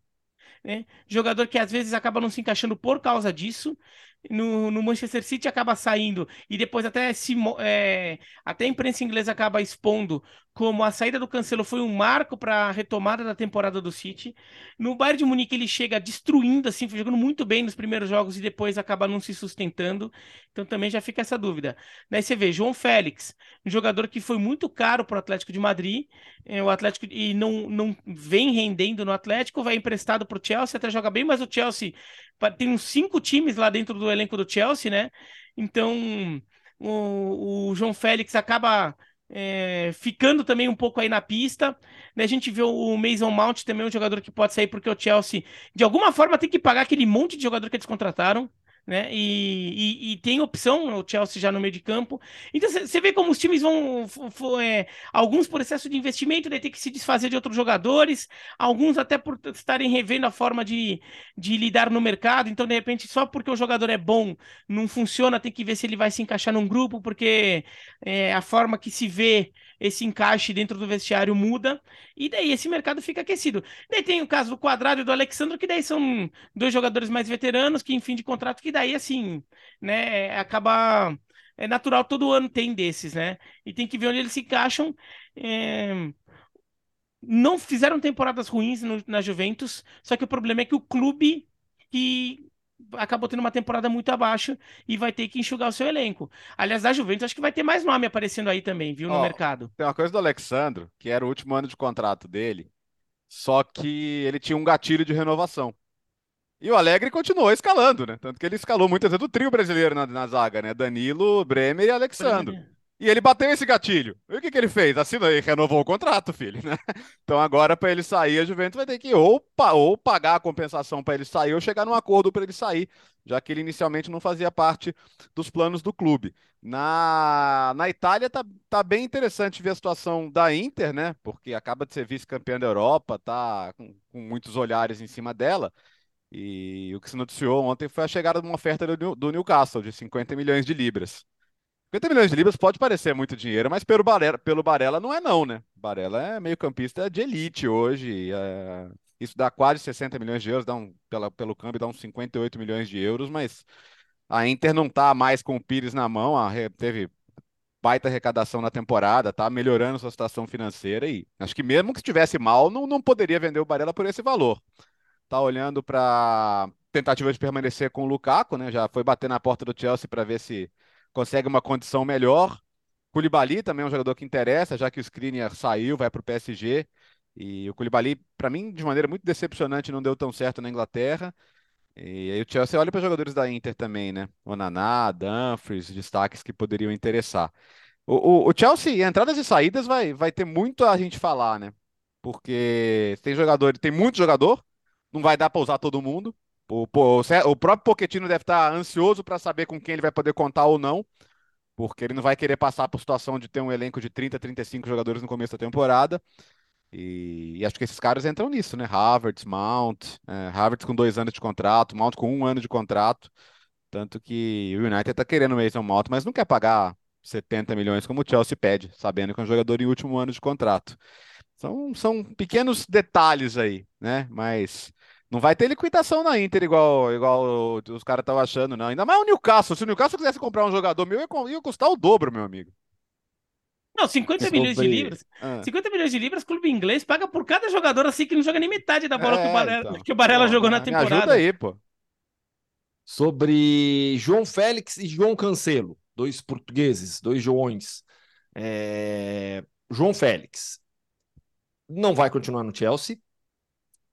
né? Jogador que às vezes acaba não se encaixando por causa disso no, no, Manchester City acaba saindo e depois até se é, até a imprensa inglesa acaba expondo como a saída do Cancelo foi um marco para a retomada da temporada do City. No Bayern de Munique ele chega destruindo assim, jogando muito bem nos primeiros jogos e depois acaba não se sustentando. Então também já fica essa dúvida. Daí você vê João Félix, um jogador que foi muito caro para o Atlético de Madrid, é, o Atlético e não, não vem rendendo no Atlético, vai emprestado para o Chelsea, até joga bem, mas o Chelsea tem uns cinco times lá dentro do elenco do Chelsea, né? Então o, o João Félix acaba é, ficando também um pouco aí na pista. Né? A gente vê o Mason Mount também, um jogador que pode sair porque o Chelsea, de alguma forma, tem que pagar aquele monte de jogador que eles contrataram né? E, e, e, tem opção o Chelsea já no meio de campo. Então você vê como os times vão. É, alguns por excesso de investimento, daí tem que se desfazer de outros jogadores, alguns até por estarem revendo a forma de, de lidar no mercado. Então, de repente, só porque o jogador é bom, não funciona, tem que ver se ele vai se encaixar num grupo, porque é, a forma que se vê esse encaixe dentro do vestiário muda, e daí esse mercado fica aquecido. Daí tem o caso do Quadrado e do Alexandre, que daí são dois jogadores mais veteranos, que em fim de contrato, que daí assim, né, acaba... É natural, todo ano tem desses, né? E tem que ver onde eles se encaixam. É não fizeram temporadas ruins no, na Juventus, só que o problema é que o clube que acabou tendo uma temporada muito abaixo e vai ter que enxugar o seu elenco. Aliás, da Juventus, acho que vai ter mais nome aparecendo aí também, viu, no oh, mercado. Tem uma coisa do Alexandro, que era o último ano de contrato dele, só que ele tinha um gatilho de renovação. E o Alegre continuou escalando, né? Tanto que ele escalou muitas vezes o trio brasileiro na, na zaga, né? Danilo, Bremer e Alexandro. Bremer. E ele bateu esse gatilho. E o que, que ele fez? Assinou e renovou o contrato, filho, né? Então agora, para ele sair, a Juventus vai ter que ou, ou pagar a compensação para ele sair ou chegar num acordo para ele sair, já que ele inicialmente não fazia parte dos planos do clube. Na, na Itália tá, tá bem interessante ver a situação da Inter, né? Porque acaba de ser vice-campeã da Europa, tá com, com muitos olhares em cima dela. E o que se noticiou ontem foi a chegada de uma oferta do, do Newcastle de 50 milhões de libras. 50 milhões de libras pode parecer muito dinheiro, mas pelo Barella, pelo Barella não é não, né? Barella é meio campista de elite hoje. É... Isso dá quase 60 milhões de euros, dá um, pela, pelo câmbio dá uns 58 milhões de euros, mas a Inter não tá mais com o Pires na mão, a, teve baita arrecadação na temporada, tá melhorando sua situação financeira e acho que mesmo que estivesse mal, não, não poderia vender o Barella por esse valor. Tá olhando para tentativa de permanecer com o Lukaku, né? Já foi bater na porta do Chelsea para ver se consegue uma condição melhor. Koulibaly também é um jogador que interessa, já que o Skriniar saiu, vai para o PSG. E o Koulibaly, para mim, de maneira muito decepcionante, não deu tão certo na Inglaterra. E aí o Chelsea olha para os jogadores da Inter também, né? O Naná, Dumfries, destaques que poderiam interessar. O, o, o, Chelsea, entradas e saídas, vai, vai ter muito a gente falar, né? Porque tem jogador, tem muito jogador, não vai dar para usar todo mundo. O, o próprio Pochettino deve estar ansioso para saber com quem ele vai poder contar ou não, porque ele não vai querer passar por situação de ter um elenco de 30, 35 jogadores no começo da temporada. E, e acho que esses caras entram nisso, né? Harvard, Mount, é, Harvard com dois anos de contrato, Mount com um ano de contrato. Tanto que o United está querendo o Mason Mount, mas não quer pagar 70 milhões como o Chelsea pede, sabendo que é um jogador em último ano de contrato. São, são pequenos detalhes aí, né? Mas não vai ter liquidação na Inter igual, igual os caras estavam achando, não. Ainda mais o Newcastle. Se o Newcastle quisesse comprar um jogador meu, ia custar o dobro, meu amigo. Não, 50 Sobre... milhões de libras. Ah. 50 milhões de libras, clube inglês paga por cada jogador assim que não joga nem metade da bola é, que o Barella, então. que o Barella pô, jogou na temporada. ajuda aí, pô. Sobre João Félix e João Cancelo, dois portugueses, dois Joões. É... João Félix não vai continuar no Chelsea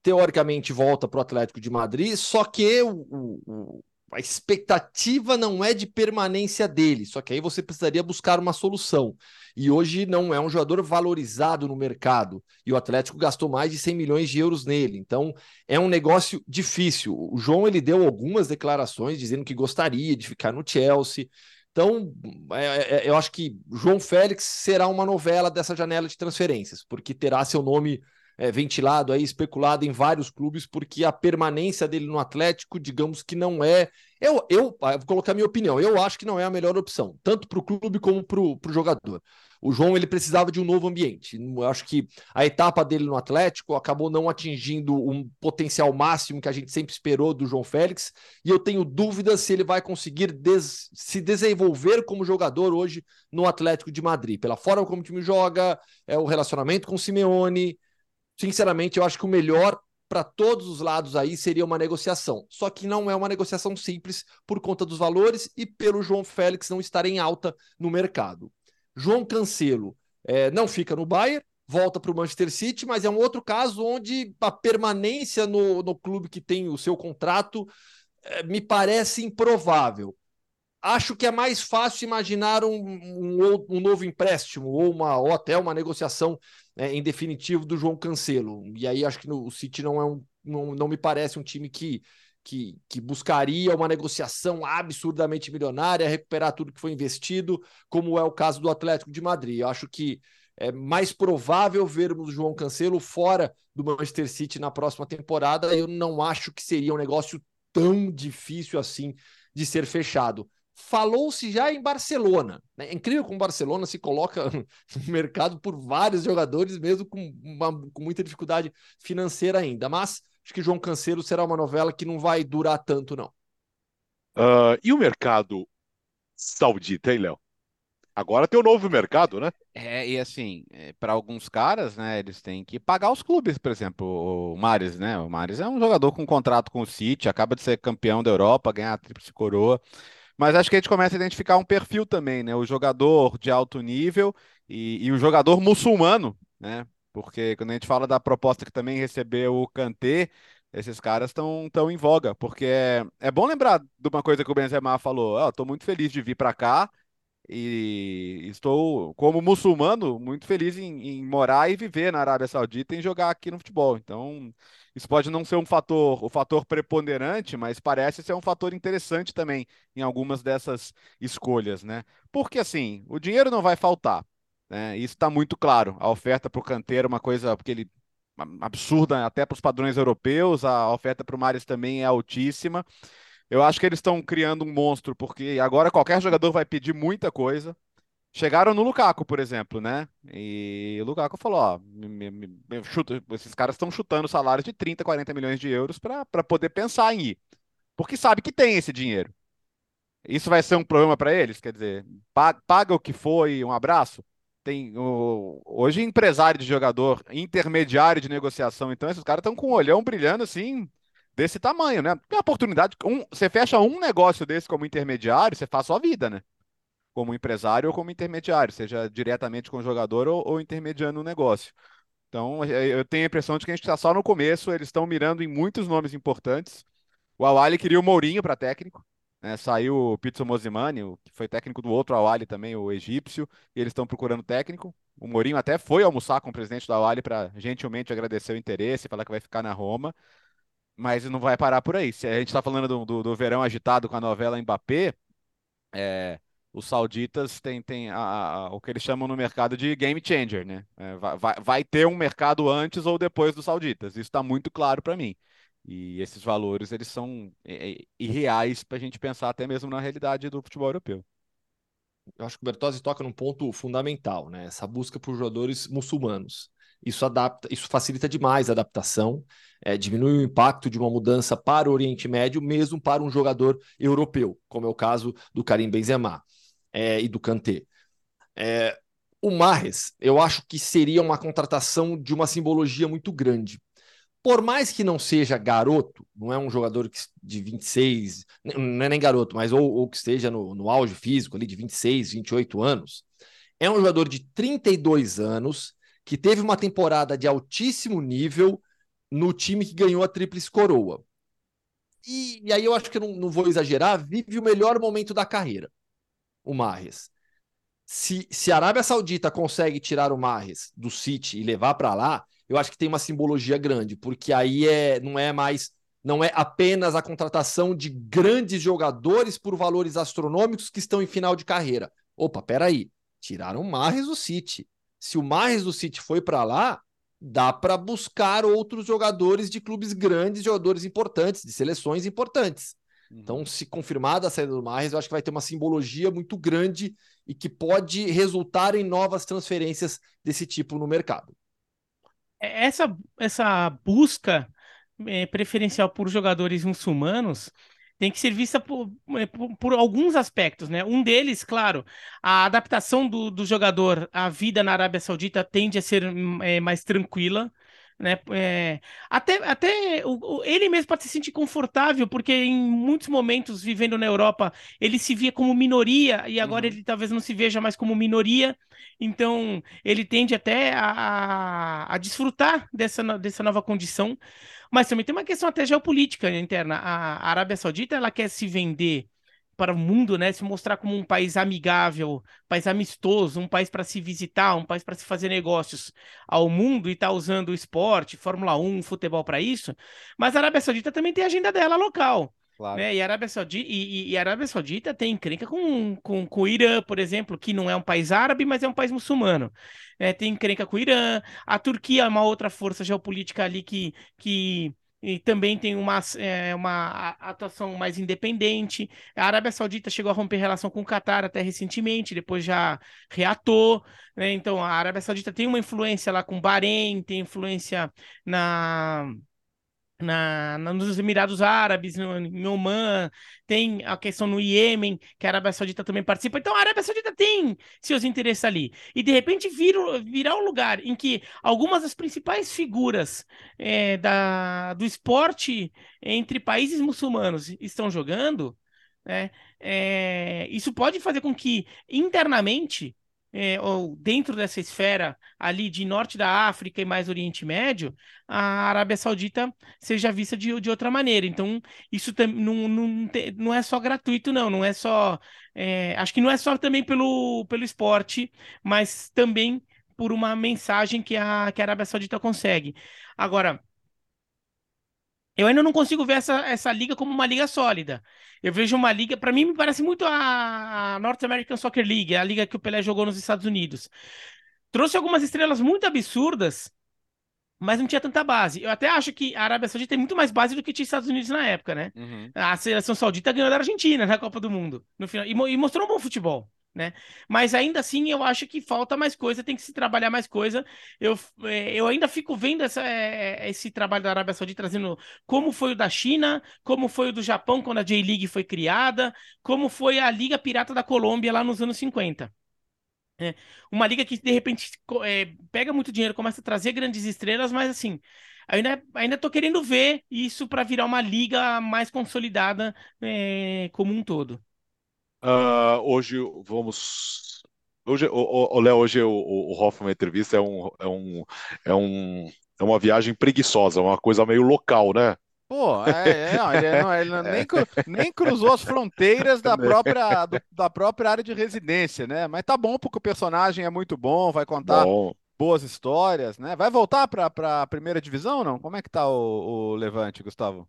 teoricamente volta para o Atlético de Madrid, só que o, o, a expectativa não é de permanência dele, só que aí você precisaria buscar uma solução. E hoje não é um jogador valorizado no mercado, e o Atlético gastou mais de 100 milhões de euros nele, então é um negócio difícil. O João ele deu algumas declarações dizendo que gostaria de ficar no Chelsea. Então, é, é, eu acho que João Félix será uma novela dessa janela de transferências, porque terá seu nome é, ventilado aí, especulado em vários clubes, porque a permanência dele no Atlético, digamos que não é. Eu, eu ah, vou colocar minha opinião, eu acho que não é a melhor opção, tanto para o clube como para o jogador. O João ele precisava de um novo ambiente. Eu acho que a etapa dele no Atlético acabou não atingindo um potencial máximo que a gente sempre esperou do João Félix, e eu tenho dúvidas se ele vai conseguir des se desenvolver como jogador hoje no Atlético de Madrid, pela forma como o time joga, é o relacionamento com o Simeone, sinceramente, eu acho que o melhor para todos os lados aí seria uma negociação. Só que não é uma negociação simples por conta dos valores e pelo João Félix não estar em alta no mercado. João Cancelo é, não fica no Bayern, volta para o Manchester City, mas é um outro caso onde a permanência no, no clube que tem o seu contrato é, me parece improvável. Acho que é mais fácil imaginar um, um, um novo empréstimo ou, uma, ou até uma negociação é, em definitivo do João Cancelo. E aí acho que no, o City não é um. Não, não me parece um time que, que, que, buscaria uma negociação absurdamente milionária, recuperar tudo que foi investido, como é o caso do Atlético de Madrid. Eu acho que é mais provável vermos o João Cancelo fora do Manchester City na próxima temporada. Eu não acho que seria um negócio tão difícil assim de ser fechado. Falou-se já em Barcelona. Né? É incrível como o Barcelona se coloca no mercado por vários jogadores, mesmo com, uma, com muita dificuldade financeira ainda. Mas acho que João Cancelo será uma novela que não vai durar tanto, não. Uh, e o mercado saudita, hein, Léo? Agora tem o um novo mercado, né? É, e assim, é, para alguns caras, né, eles têm que pagar os clubes, por exemplo, o Mares, né? O Mares é um jogador com contrato com o City, acaba de ser campeão da Europa, ganhar a tríplice coroa. Mas acho que a gente começa a identificar um perfil também, né? O jogador de alto nível e, e o jogador muçulmano, né? Porque quando a gente fala da proposta que também recebeu o Kanté, esses caras estão tão em voga. Porque é, é bom lembrar de uma coisa que o Benzema falou. Oh, Estou muito feliz de vir para cá e estou, como muçulmano, muito feliz em, em morar e viver na Arábia Saudita e jogar aqui no futebol. Então, isso pode não ser um fator, o fator preponderante, mas parece ser um fator interessante também em algumas dessas escolhas, né? Porque assim, o dinheiro não vai faltar, né? Isso está muito claro. A oferta para o canteiro é uma coisa porque ele absurda até para os padrões europeus, a oferta para o Mares também é altíssima. Eu acho que eles estão criando um monstro, porque agora qualquer jogador vai pedir muita coisa. Chegaram no Lukaku, por exemplo, né? E o Lukaku falou: ó, me, me, me chuta, esses caras estão chutando salários de 30, 40 milhões de euros para poder pensar em ir. Porque sabe que tem esse dinheiro. Isso vai ser um problema para eles? Quer dizer, paga, paga, o que foi, um abraço? Tem o, hoje empresário de jogador, intermediário de negociação, então esses caras estão com o olhão brilhando assim, desse tamanho, né? Tem a oportunidade, um, você fecha um negócio desse como intermediário, você faz sua vida, né? como empresário ou como intermediário, seja diretamente com o jogador ou, ou intermediando o negócio. Então, é, eu tenho a impressão de que a gente está só no começo, eles estão mirando em muitos nomes importantes. O Awali queria o Mourinho para técnico, né? saiu o Pizzo Mosimani, que foi técnico do outro Awali também, o egípcio, e eles estão procurando técnico. O Mourinho até foi almoçar com o presidente do Awali para gentilmente agradecer o interesse, falar que vai ficar na Roma, mas não vai parar por aí. Se a gente está falando do, do, do, verão agitado com a novela Mbappé, é, os sauditas têm, têm a, a, o que eles chamam no mercado de game changer, né? É, vai, vai, ter um mercado antes ou depois dos sauditas. Isso está muito claro para mim. E esses valores eles são é, é irreais para a gente pensar até mesmo na realidade do futebol europeu. Eu acho que o Bertozzi toca num ponto fundamental, né? Essa busca por jogadores muçulmanos. Isso adapta, isso facilita demais a adaptação, é, diminui o impacto de uma mudança para o Oriente Médio, mesmo para um jogador europeu, como é o caso do Karim Benzema é, e do Kanté. É, o Marres, eu acho que seria uma contratação de uma simbologia muito grande. Por mais que não seja garoto, não é um jogador de 26, não é nem garoto, mas ou, ou que esteja no, no auge físico ali de 26, 28 anos, é um jogador de 32 anos que teve uma temporada de altíssimo nível no time que ganhou a Tríplice Coroa. E, e aí eu acho que eu não, não vou exagerar, vive o melhor momento da carreira o Marres. Se, se a Arábia Saudita consegue tirar o Marres do City e levar para lá, eu acho que tem uma simbologia grande, porque aí é, não é mais não é apenas a contratação de grandes jogadores por valores astronômicos que estão em final de carreira. Opa, peraí, tiraram o Marres do City. Se o Marres do City foi para lá, dá para buscar outros jogadores de clubes grandes, jogadores importantes, de seleções importantes. Uhum. Então, se confirmada a saída do Marres, eu acho que vai ter uma simbologia muito grande e que pode resultar em novas transferências desse tipo no mercado. É, essa, essa busca é, preferencial por jogadores muçulmanos tem que ser vista por, é, por, por, alguns aspectos, né? Um deles, claro, a adaptação do, do jogador à vida na Arábia Saudita tende a ser é, mais tranquila. Né? É, até até o, ele mesmo pode se sentir confortável, porque em muitos momentos, vivendo na Europa, ele se via como minoria e agora uhum. ele talvez não se veja mais como minoria. Então, ele tende até a, a, a desfrutar dessa, dessa nova condição. Mas também tem uma questão até geopolítica interna. A Arábia Saudita ela quer se vender para o mundo, né, se mostrar como um país amigável, país amistoso, um país para se visitar, um país para se fazer negócios ao mundo e está usando o esporte, Fórmula 1, futebol para isso. Mas a Arábia Saudita também tem a agenda dela local. Claro. Né? E, Arábia Saudita, e, e, Arábia Saudita tem encrenca com, com, com o Irã, por exemplo, que não é um país árabe, mas é um país muçulmano. É, tem encrenca com o Irã. A Turquia é uma outra força geopolítica ali que, que e também tem uma, é, uma atuação mais independente. A Arábia Saudita chegou a romper relação com o Catar até recentemente, depois já reatou. Né? Então, a Arábia Saudita tem uma influência lá com o Bahrein, tem influência na na, nos Emirados Árabes, no, em Oman, tem a questão no Iêmen, que a Arábia Saudita também participa. Então a Arábia Saudita tem seus interesses ali. E de repente vira, virar um lugar em que algumas das principais figuras é, da, do esporte entre países muçulmanos estão jogando, né, é, isso pode fazer com que internamente é, ou dentro dessa esfera ali de norte da África e mais Oriente Médio, a Arábia Saudita seja vista de, de outra maneira. Então, isso não, não, não é só gratuito, não, não é só. É, acho que não é só também pelo, pelo esporte, mas também por uma mensagem que a, que a Arábia Saudita consegue. Agora, eu ainda não consigo ver essa, essa liga como uma liga sólida. Eu vejo uma liga, para mim me parece muito a North American Soccer League, a liga que o Pelé jogou nos Estados Unidos. Trouxe algumas estrelas muito absurdas, mas não tinha tanta base. Eu até acho que a Arábia Saudita tem muito mais base do que tinha Estados Unidos na época, né? Uhum. A seleção saudita ganhou da Argentina na Copa do Mundo no final e, e mostrou um bom futebol né? Mas ainda assim eu acho que falta mais coisa, tem que se trabalhar mais coisa. Eu, é, eu ainda fico vendo essa, é, esse trabalho da Arábia Saudita trazendo como foi o da China, como foi o do Japão quando a J-League foi criada, como foi a Liga Pirata da Colômbia lá nos anos 50. É, uma liga que de repente é, pega muito dinheiro, começa a trazer grandes estrelas, mas assim, ainda, ainda tô querendo ver isso para virar uma liga mais consolidada é, como um todo. Uh, hoje vamos. Hoje, o, o Léo, hoje o, o Hoffman entrevista é um, é um, é um, é uma viagem preguiçosa, uma coisa meio local, né? Pô, é, é, não, ele, não, ele nem, nem, cruzou as fronteiras da própria, do, da própria área de residência, né? Mas tá bom porque o personagem é muito bom, vai contar bom. boas histórias, né? Vai voltar para a primeira divisão ou não? Como é que tá o, o Levante, Gustavo?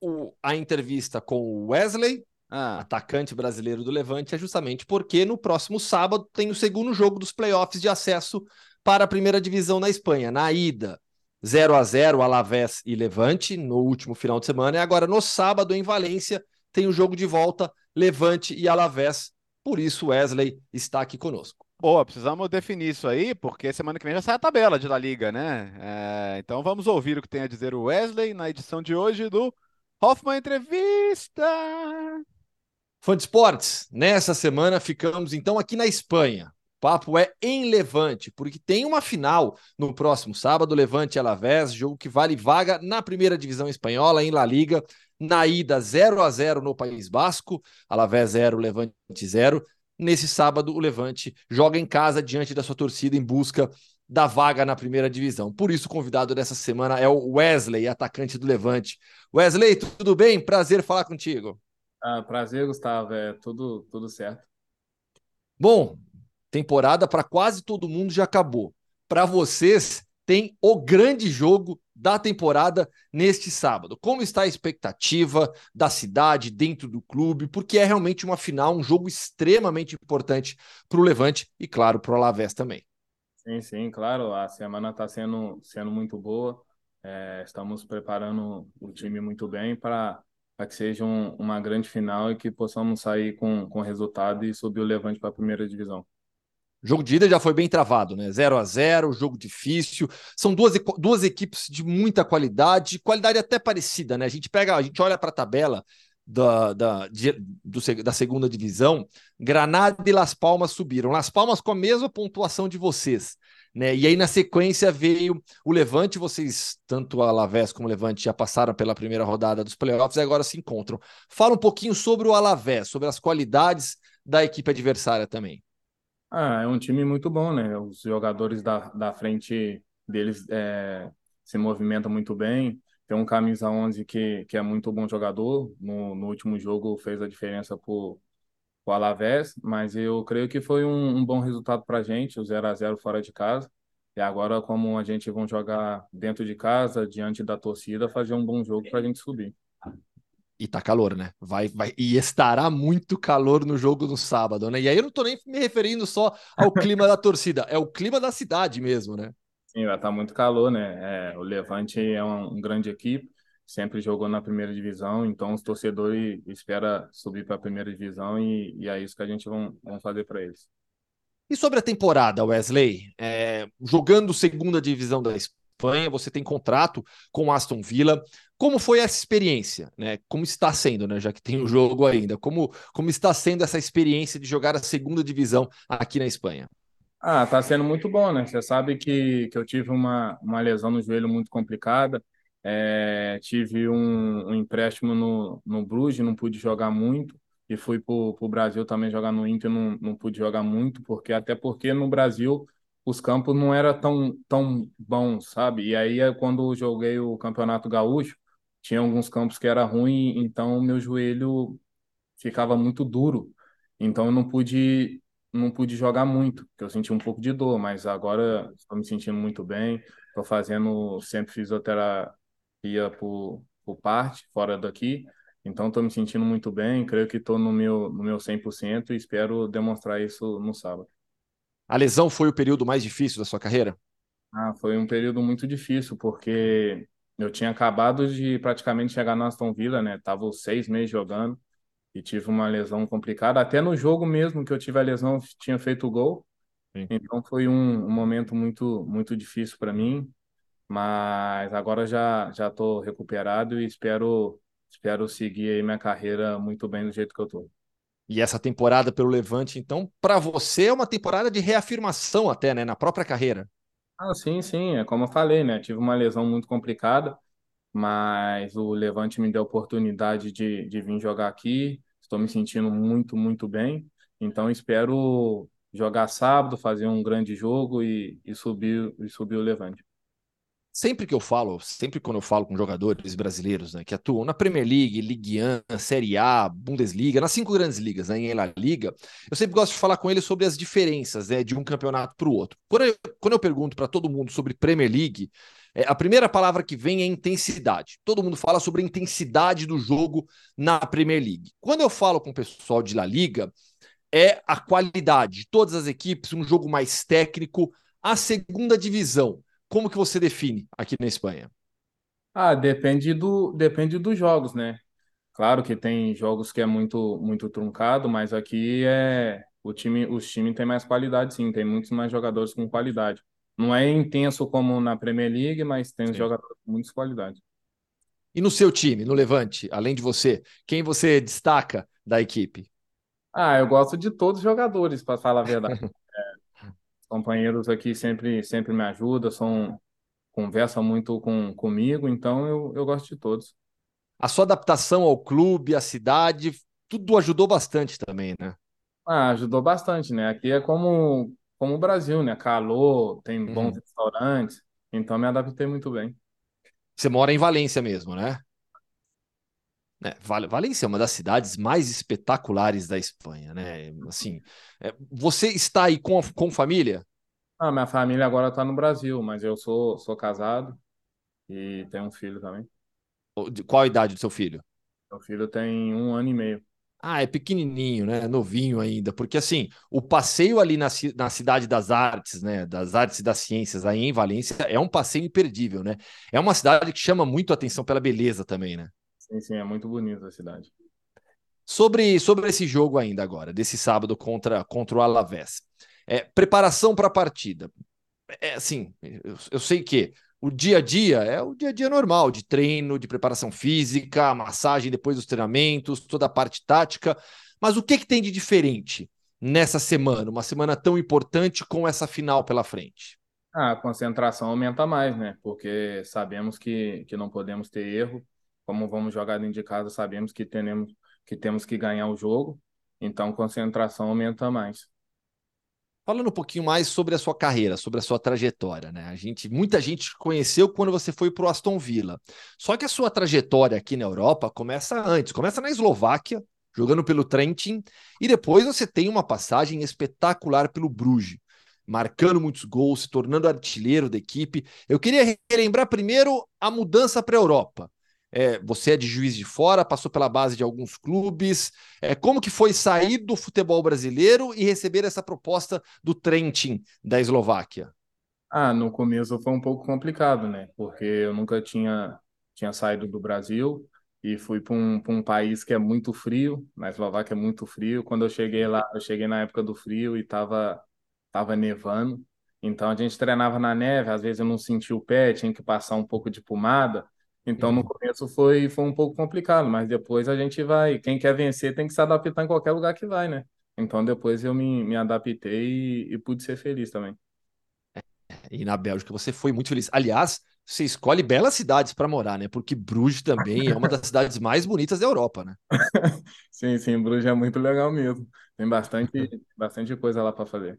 O, a entrevista com o Wesley ah. atacante brasileiro do Levante, é justamente porque no próximo sábado tem o segundo jogo dos playoffs de acesso para a primeira divisão na Espanha. Na ida, 0 a 0 Alavés e Levante no último final de semana. E agora no sábado em Valência tem o jogo de volta Levante e Alavés. Por isso Wesley está aqui conosco. Boa, precisamos definir isso aí, porque semana que vem já sai a tabela de La Liga, né? É, então vamos ouvir o que tem a dizer o Wesley na edição de hoje do Hoffman Entrevista. Fã de esportes, nessa semana ficamos então aqui na Espanha. O papo é em Levante, porque tem uma final no próximo sábado, Levante Alavés, jogo que vale vaga na primeira divisão espanhola, em La Liga, na ida 0 a 0 no País Basco, Alavés 0, Levante 0. Nesse sábado, o Levante joga em casa diante da sua torcida em busca da vaga na primeira divisão. Por isso, o convidado dessa semana é o Wesley, atacante do Levante. Wesley, tudo bem? Prazer falar contigo. Ah, prazer, Gustavo. É tudo, tudo certo. Bom, temporada para quase todo mundo já acabou. Para vocês, tem o grande jogo da temporada neste sábado. Como está a expectativa da cidade dentro do clube? Porque é realmente uma final, um jogo extremamente importante para o Levante e, claro, para o Alavés também. Sim, sim, claro. A semana está sendo, sendo muito boa. É, estamos preparando o time muito bem para que seja um, uma grande final e que possamos sair com, com resultado e subir o Levante para a primeira divisão. O jogo de ida já foi bem travado, né? 0 a 0 jogo difícil. São duas, duas equipes de muita qualidade, qualidade até parecida, né? A gente pega, a gente olha para a tabela da, da, de, do, da segunda divisão, Granada e Las Palmas subiram. Las Palmas com a mesma pontuação de vocês. Né? E aí, na sequência, veio o Levante. Vocês, tanto a Alavés como o Levante, já passaram pela primeira rodada dos playoffs e agora se encontram. Fala um pouquinho sobre o Alavés, sobre as qualidades da equipe adversária também. Ah, é um time muito bom, né? Os jogadores da, da frente deles é, se movimentam muito bem. Tem um camisa 11 que, que é muito bom jogador. No, no último jogo fez a diferença por o Alavés, mas eu creio que foi um, um bom resultado para a gente, o 0 a 0 fora de casa. E agora, como a gente vai jogar dentro de casa, diante da torcida, fazer um bom jogo para a gente subir. E tá calor, né? Vai, vai, e estará muito calor no jogo no sábado, né? E aí eu não tô nem me referindo só ao clima da torcida, é o clima da cidade mesmo, né? Sim, vai estar tá muito calor, né? É, o Levante é um, um, grande equipe, sempre jogou na primeira divisão, então os torcedores esperam subir para a primeira divisão e, e, é isso que a gente vai fazer para eles. E sobre a temporada, Wesley, é, jogando segunda divisão da Espanha, você tem contrato com Aston Villa. Como foi essa experiência, né? Como está sendo, né? Já que tem o um jogo ainda, como, como está sendo essa experiência de jogar a segunda divisão aqui na Espanha? Ah, tá sendo muito bom, né? Você sabe que, que eu tive uma, uma lesão no joelho muito complicada. É, tive um, um, empréstimo no, no Bruges, não pude jogar muito. E fui para o Brasil também jogar no Inter, não, não pude jogar muito, porque até porque no Brasil os campos não eram tão, tão bons, sabe? E aí, quando joguei o Campeonato Gaúcho, tinha alguns campos que era ruim, então meu joelho ficava muito duro. Então eu não pude não pude jogar muito, porque eu senti um pouco de dor, mas agora estou me sentindo muito bem. Estou fazendo sempre fisioterapia por, por parte, fora daqui. Então estou me sentindo muito bem, creio que estou no meu, no meu 100% e espero demonstrar isso no sábado. A lesão foi o período mais difícil da sua carreira? Ah, foi um período muito difícil, porque eu tinha acabado de praticamente chegar no Aston Villa, né? Tava seis meses jogando e tive uma lesão complicada. Até no jogo mesmo que eu tive a lesão, tinha feito o gol. Sim. Então foi um, um, momento muito muito difícil para mim, mas agora já já estou recuperado e espero espero seguir aí minha carreira muito bem do jeito que eu estou. E essa temporada pelo Levante, então, para você é uma temporada de reafirmação até, né, na própria carreira. Ah, sim, sim, é como eu falei, né? Tive uma lesão muito complicada, mas o Levante me deu a oportunidade de, de vir jogar aqui. Estou me sentindo muito, muito bem. Então espero jogar sábado, fazer um grande jogo e, e subir e subir o Levante sempre que eu falo, sempre quando eu falo com jogadores brasileiros né, que atuam na Premier League, Ligue 1, Série A, Bundesliga, nas cinco grandes ligas, né, em La Liga, eu sempre gosto de falar com eles sobre as diferenças né, de um campeonato para o outro. Quando eu, quando eu pergunto para todo mundo sobre Premier League, é, a primeira palavra que vem é intensidade. Todo mundo fala sobre a intensidade do jogo na Premier League. Quando eu falo com o pessoal de La Liga, é a qualidade de todas as equipes, um jogo mais técnico, a segunda divisão como que você define aqui na Espanha? Ah, depende do depende dos jogos, né? Claro que tem jogos que é muito muito truncado, mas aqui é o time os times têm mais qualidade, sim, tem muitos mais jogadores com qualidade. Não é intenso como na Premier League, mas tem jogadores com muita qualidade. E no seu time, no Levante, além de você, quem você destaca da equipe? Ah, eu gosto de todos os jogadores, para falar a verdade. companheiros aqui sempre, sempre me ajudam, são, conversam muito com, comigo, então eu, eu gosto de todos. A sua adaptação ao clube, à cidade, tudo ajudou bastante também, né? Ah, ajudou bastante, né? Aqui é como, como o Brasil, né? Calor, tem bons uhum. restaurantes, então me adaptei muito bem. Você mora em Valência mesmo, né? É, Valência é uma das cidades mais espetaculares da Espanha, né? Assim, é, você está aí com, com família? Ah, minha família agora está no Brasil, mas eu sou, sou casado e tenho um filho também. Qual a idade do seu filho? Meu filho tem um ano e meio. Ah, é pequenininho, né? Novinho ainda, porque assim, o passeio ali na, na cidade das artes, né? Das artes e das ciências, aí em Valência, é um passeio imperdível, né? É uma cidade que chama muito atenção pela beleza também, né? Sim, sim, é muito bonita a cidade. Sobre, sobre esse jogo ainda agora, desse sábado contra, contra o Alavés. É, preparação para a partida. É assim, eu, eu sei que o dia a dia é o dia a dia normal de treino, de preparação física, massagem depois dos treinamentos, toda a parte tática. Mas o que, que tem de diferente nessa semana, uma semana tão importante com essa final pela frente? Ah, a concentração aumenta mais, né? Porque sabemos que, que não podemos ter erro. Como vamos jogar dentro de casa, sabemos que, tenemos, que temos que ganhar o jogo. Então, concentração aumenta mais. Falando um pouquinho mais sobre a sua carreira, sobre a sua trajetória, né? A gente, muita gente conheceu quando você foi para o Aston Villa. Só que a sua trajetória aqui na Europa começa antes, começa na Eslováquia, jogando pelo Trentin, e depois você tem uma passagem espetacular pelo Bruges, marcando muitos gols, se tornando artilheiro da equipe. Eu queria relembrar primeiro a mudança para a Europa. É, você é de Juiz de Fora, passou pela base de alguns clubes. É, como que foi sair do futebol brasileiro e receber essa proposta do Trentin da Eslováquia? Ah, no começo foi um pouco complicado, né? Porque eu nunca tinha, tinha saído do Brasil e fui para um, um país que é muito frio. Na Eslováquia é muito frio. Quando eu cheguei lá, eu cheguei na época do frio e estava tava nevando. Então a gente treinava na neve, às vezes eu não sentia o pé, tinha que passar um pouco de pomada. Então, no começo foi, foi um pouco complicado, mas depois a gente vai. Quem quer vencer tem que se adaptar em qualquer lugar que vai, né? Então, depois eu me, me adaptei e, e pude ser feliz também. E na Bélgica você foi muito feliz. Aliás, você escolhe belas cidades para morar, né? Porque Bruges também é uma das cidades mais bonitas da Europa, né? sim, sim, Bruges é muito legal mesmo. Tem bastante, bastante coisa lá para fazer.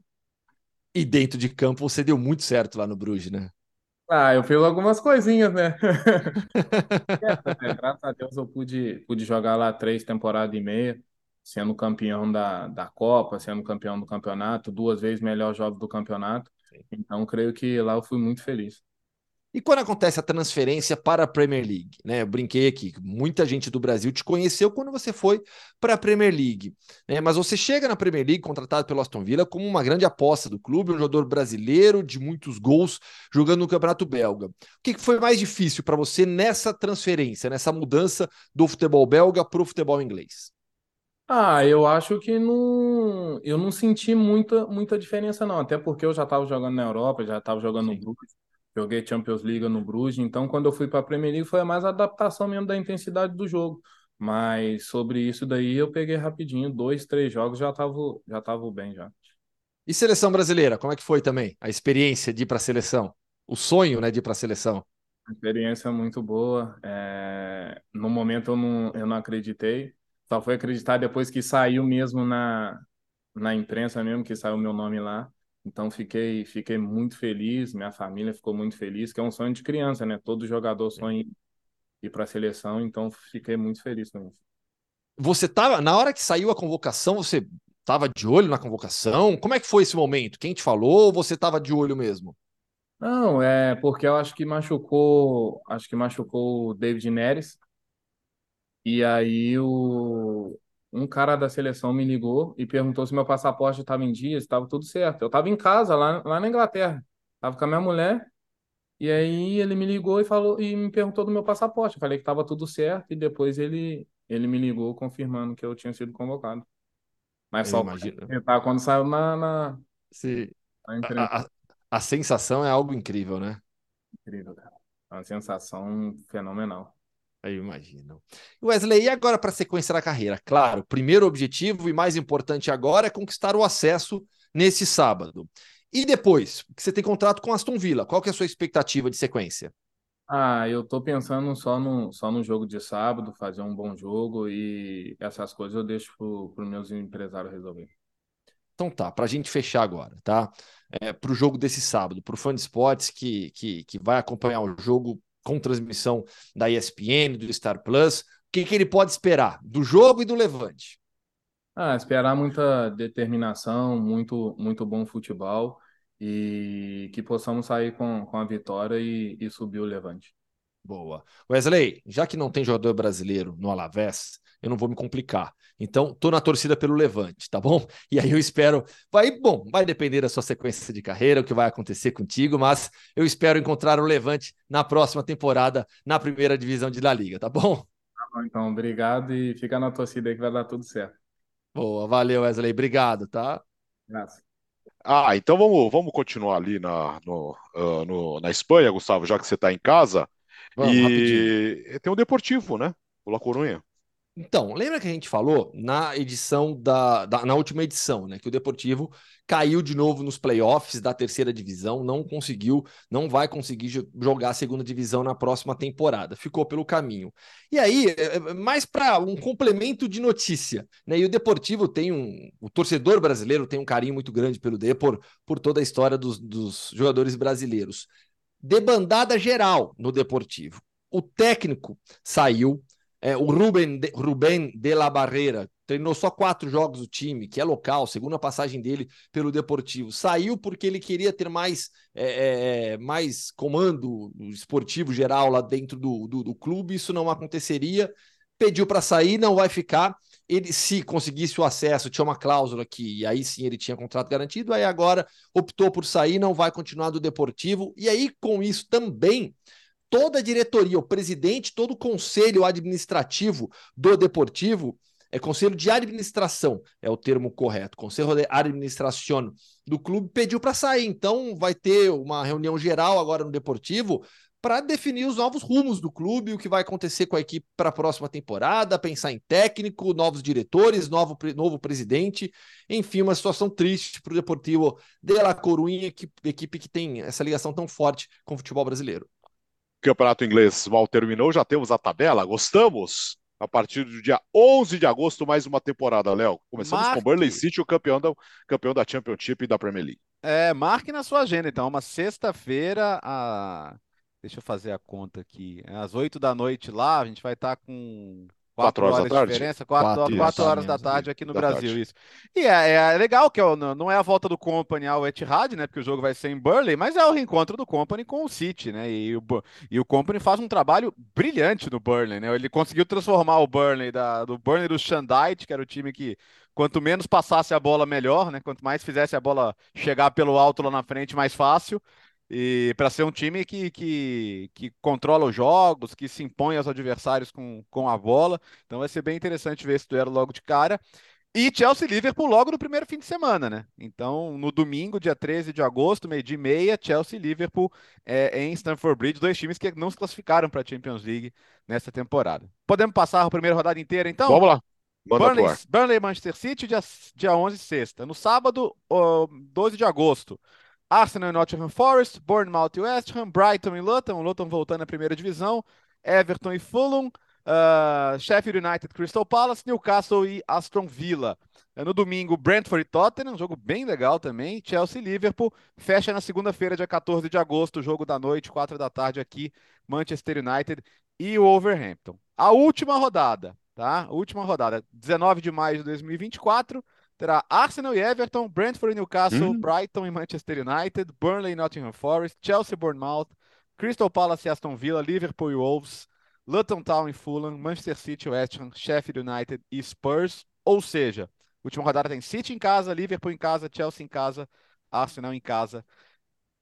E dentro de campo você deu muito certo lá no Bruges, né? Ah, eu fiz algumas coisinhas, né? É, graças a Deus eu pude, pude jogar lá três temporadas e meia, sendo campeão da, da Copa, sendo campeão do campeonato, duas vezes melhor jogo do campeonato. Então, creio que lá eu fui muito feliz. E quando acontece a transferência para a Premier League, né? Eu brinquei aqui, muita gente do Brasil te conheceu quando você foi para a Premier League, né? Mas você chega na Premier League contratado pelo Aston Villa como uma grande aposta do clube, um jogador brasileiro de muitos gols jogando no Campeonato Belga. O que foi mais difícil para você nessa transferência, nessa mudança do futebol belga para o futebol inglês? Ah, eu acho que não, eu não senti muita, muita diferença não, até porque eu já estava jogando na Europa, já estava jogando Sim. no Bruges Joguei Champions League no Bruges, então quando eu fui para a Premier League foi mais a adaptação mesmo da intensidade do jogo. Mas sobre isso daí eu peguei rapidinho, dois, três jogos já tava, já tava bem já. E seleção brasileira, como é que foi também? A experiência de ir para a seleção? O sonho, né, de ir para a seleção? Experiência muito boa. É... No momento eu não, eu não acreditei. Só foi acreditar depois que saiu mesmo na, na imprensa mesmo, que saiu meu nome lá. Então fiquei, fiquei muito feliz, minha família ficou muito feliz, que é um sonho de criança, né? Todo jogador sonha ir para a seleção, então fiquei muito feliz com isso. Você tava, na hora que saiu a convocação, você estava de olho na convocação? Como é que foi esse momento? Quem te falou ou você estava de olho mesmo? Não, é porque eu acho que machucou, acho que machucou o David Neres. E aí o, um cara da seleção me ligou e perguntou se meu passaporte estava em dia, se estava tudo certo. Eu estava em casa, lá, lá na Inglaterra. Estava com a minha mulher. E aí ele me ligou e falou e me perguntou do meu passaporte. Eu falei que estava tudo certo e depois ele, ele me ligou confirmando que eu tinha sido convocado. Mas eu só imagino. tentar quando saiu na, na. Na a, a, a sensação é algo incrível, né? Incrível, cara. É uma sensação fenomenal. Eu imagino. Wesley, e agora para a sequência da carreira? Claro, primeiro objetivo e mais importante agora é conquistar o acesso nesse sábado. E depois, que você tem contrato com Aston Villa, qual que é a sua expectativa de sequência? Ah, eu tô pensando só no, só no jogo de sábado, fazer um bom jogo e essas coisas eu deixo para os meus empresários resolver. Então tá, para a gente fechar agora, tá? É, para o jogo desse sábado, para o fã de esportes que, que, que vai acompanhar o jogo com transmissão da ESPN, do Star Plus. O que, que ele pode esperar do jogo e do Levante? Ah, esperar muita determinação, muito, muito bom futebol e que possamos sair com, com a vitória e, e subir o Levante. Boa. Wesley, já que não tem jogador brasileiro no Alavés, eu não vou me complicar. Então, tô na torcida pelo Levante, tá bom? E aí eu espero. Vai, bom, vai depender da sua sequência de carreira, o que vai acontecer contigo, mas eu espero encontrar o Levante na próxima temporada na primeira divisão de La Liga, tá bom? Tá bom, então, obrigado e fica na torcida aí que vai dar tudo certo. Boa, valeu, Wesley. Obrigado, tá? Graças. Ah, então vamos, vamos continuar ali na, no, uh, no, na Espanha, Gustavo, já que você está em casa. Vamos, e rapidinho. tem o Deportivo, né? O La Coruña. Então, lembra que a gente falou na edição da, da- na última edição, né? Que o Deportivo caiu de novo nos playoffs da terceira divisão, não conseguiu, não vai conseguir jo- jogar a segunda divisão na próxima temporada, ficou pelo caminho. E aí, é- é mais para um complemento de notícia, né? E o Deportivo tem um, o torcedor brasileiro tem um carinho muito grande pelo Depor, por toda a história dos, dos jogadores brasileiros. Debandada geral no Deportivo. O técnico saiu. É, o Ruben de, Ruben de la Barreira treinou só quatro jogos do time, que é local, segunda passagem dele pelo Deportivo. Saiu porque ele queria ter mais, é, é, mais comando esportivo geral lá dentro do, do, do clube. Isso não aconteceria. Pediu para sair, não vai ficar. Ele, se conseguisse o acesso, tinha uma cláusula que aí sim ele tinha contrato garantido. Aí agora optou por sair, não vai continuar do Deportivo. E aí, com isso também, toda a diretoria, o presidente, todo o conselho administrativo do Deportivo, é conselho de administração, é o termo correto, conselho de administração do clube pediu para sair. Então vai ter uma reunião geral agora no Deportivo para definir os novos rumos do clube, o que vai acontecer com a equipe para a próxima temporada, pensar em técnico, novos diretores, novo, novo presidente, enfim, uma situação triste para o Deportivo de La Coruña, que, equipe que tem essa ligação tão forte com o futebol brasileiro. Campeonato Inglês mal terminou, já temos a tabela, gostamos? A partir do dia 11 de agosto, mais uma temporada, Léo. Começamos Marque. com Burnley City, o campeão da, campeão da Championship e da Premier League. É, marque na sua agenda, então, uma sexta-feira, a... deixa eu fazer a conta aqui, É às 8 da noite lá, a gente vai estar com Quatro 4 horas da horas de tarde? diferença, 4, Quatro, quatro isso. horas da tarde aqui no Da Brasil, tarde. isso. E é, é legal que é não é a volta do Company ao Etihad, né, porque o jogo vai ser em Burley, mas é o reencontro do Company com o City, né, e o, e o Company faz um trabalho brilhante no Burnley, né, ele conseguiu transformar o Burnley da, do Burnley do Shandite, que era o time que quanto menos passasse a bola, melhor, né? Quanto mais fizesse a bola chegar pelo alto lá na frente, mais fácil. E para ser um time que, que, que controla os jogos, que se impõe aos adversários com, com a bola. Então vai ser bem interessante ver esse duelo logo de cara. E Chelsea Liverpool logo no primeiro fim de semana, né? Então, no domingo, dia 13 de agosto, meio-dia e meia, Chelsea e Liverpool é, em Stamford Bridge, dois times que não se classificaram para a Champions League nessa temporada. Podemos passar a primeira rodada inteira, então? Vamos lá, Burnley. Burnley e Manchester City, dia, dia 11, sexta. No sábado, ó, 12 de agosto, Arsenal e Nottingham Forest, Bournemouth e West Ham, Brighton e Luton, Luton voltando à primeira divisão, Everton e Fulham, ah, Sheffield United, Crystal Palace, Newcastle e Aston Villa. Eh, No domingo, Brentford e Tottenham, um jogo bem legal também. Chelsea e Liverpool. Fecha na segunda-feira, dia 14 de agosto, jogo da noite, 4 da tarde aqui, Manchester United e Wolverhampton. A última rodada, tá? Última rodada, 19 de maio de 2024. Terá Arsenal e Everton, Brentford e Newcastle, Hum. Brighton e Manchester United, Burnley e Nottingham Forest, Chelsea e Bournemouth, Crystal Palace e Aston Villa, Liverpool e Wolves, Luton Town e Fulham, Manchester City e West Ham, Sheffield United e Spurs. Ou seja, última rodada tem City em casa, Liverpool em casa, Chelsea em casa, Arsenal em casa.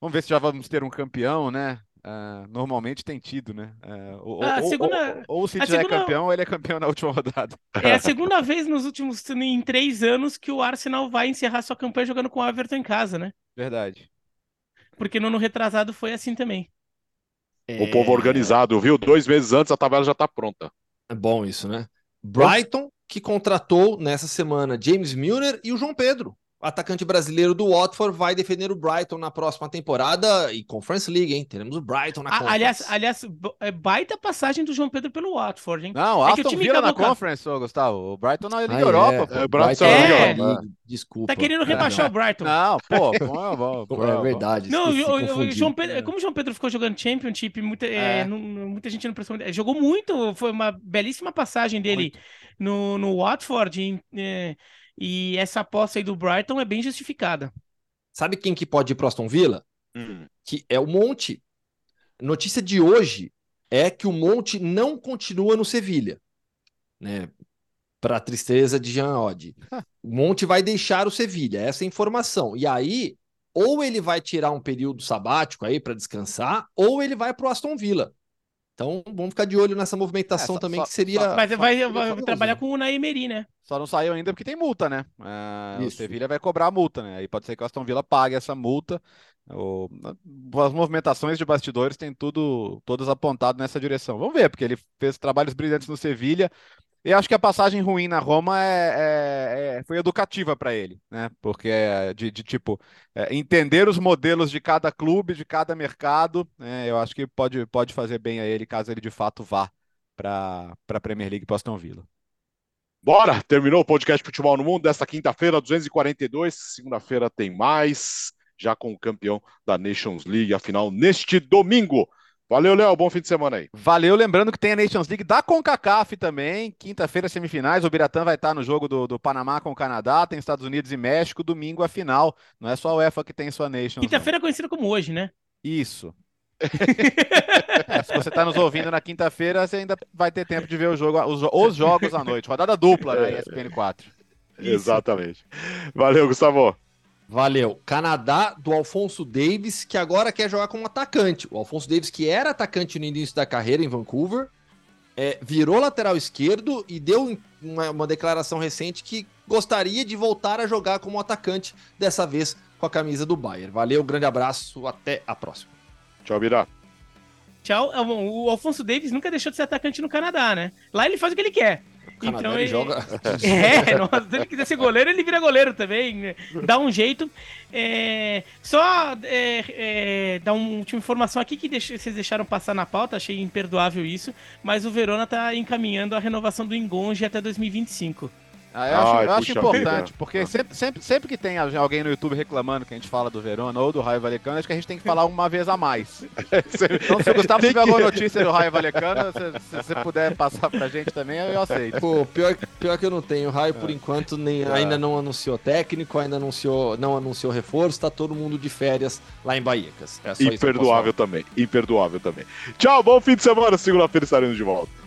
Vamos ver se já vamos ter um campeão, né? Ah, normalmente tem tido, né? Ah, ou, segunda- ou- ou já é segunda- campeão ou ele é campeão na última rodada. É a segunda vez nos últimos em três anos que o Arsenal vai encerrar sua campanha jogando com o Everton em casa, né? Verdade. Porque no ano retrasado foi assim também. O povo organizado, viu? Dois meses antes a tabela já tá pronta. É bom isso, né? Brighton, que contratou nessa semana James Milner e o João Pedro. O atacante brasileiro do Watford vai defender o Brighton na próxima temporada e Conference League, hein? Teremos o Brighton na Conference. aliás, aliás, é baita passagem do João Pedro pelo Watford, hein? Não, É que o time Villa na acabou com a- Conference, ô, Gustavo. O Brighton na Liga Ah, Europa, pô. É, o Brighton é na Liga, Europa. Desculpa. Tá querendo rebaixar o Brighton. Não, pô, pô, pô, pô, É verdade. Não, o, o-. João Pedro, como o João Pedro ficou jogando Championship, muita, é, É. não- muita gente não prestou Jogou muito, foi uma belíssima passagem dele no, no Watford. e, é, e essa aposta aí do Brighton é bem justificada. Sabe quem que pode ir pro Aston Villa? Hum. Que é o Monte. Notícia de hoje. é que o Monte não continua no Sevilha, né? Para tristeza de Jean Oddi. O Monte vai deixar o Sevilha, essa é a informação. E aí, ou ele vai tirar um período sabático aí para descansar, ou ele vai para o Aston Villa. Então, vamos ficar de olho nessa movimentação É, só- também, só- que seria. só- Mas vai, vai trabalhar com o Unai Emery, né? Só não saiu ainda porque tem multa, né? É, o. Sevilha vai cobrar a multa, né? Aí pode ser que o Aston Villa pague essa multa. O- as movimentações de bastidores têm tudo, todas apontado nessa direção. Vamos ver, porque ele fez trabalhos brilhantes no Sevilha. E acho que a passagem ruim na Roma é, é- é- foi educativa para ele, né? Porque é de, de, tipo é, entender os modelos de cada clube, de cada mercado, né? Eu acho que pode, pode fazer bem a ele caso ele de fato vá para a Premier League Aston Villa. Bora! Terminou o podcast Futebol no Mundo desta quinta-feira, 242. Segunda-feira tem mais, já com o campeão da Nations League, afinal, neste domingo. Valeu, Léo. Bom fim de semana aí. Valeu, lembrando que tem a Nations League da CONCACAF também, quinta-feira semifinais, o Biratã vai estar no jogo do, do Panamá com o Canadá, tem Estados Unidos e México, domingo a final, não é só a UEFA que tem sua Nations. não. Quinta-feira é conhecida como hoje, né? Isso. É, se você está nos ouvindo na quinta-feira, você ainda vai ter tempo de ver o jogo, os, os jogos à noite, rodada dupla na ESPN 4. Exatamente. Valeu, Gustavo. Valeu. Canadá do Alfonso Davis, que agora quer jogar como atacante. O Alfonso Davis, que era atacante no início da carreira em Vancouver, é, virou lateral esquerdo e deu uma, uma declaração recente que gostaria de voltar a jogar como atacante, dessa vez com a camisa do Bayern. Valeu, grande abraço, até a próxima. Tchau, Birá. Tchau. É, O Alfonso Davis nunca deixou de ser atacante no Canadá, né? Lá ele faz o que ele quer. Canadá Então ele ele- joga. É, nossa, se ele quiser ser goleiro, ele vira goleiro também. né? Dá um jeito. É, só é, é, dar uma última informação aqui que vocês deixaram passar na pauta, achei imperdoável isso. Mas o Verona tá encaminhando a renovação do Engonge até 2025. Ah, eu acho, Ai, eu acho importante, vida. porque sempre, sempre, sempre que tem alguém no YouTube reclamando que a gente fala do Verona ou do Raio Valecano, acho que a gente tem que falar uma vez a mais. Então, se o Gustavo tiver alguma notícia do Raio Valecano, se, você puder passar pra gente também, eu aceito. Pô, pior, pior que eu não tenho. O Raio, por enquanto, nem, ainda não anunciou técnico, ainda anunciou, não anunciou reforço, tá todo mundo de férias lá em Bahiecas. É Imperdoável também. Imperdoável também. Tchau, bom fim de semana. Segunda-feira estaremos de volta.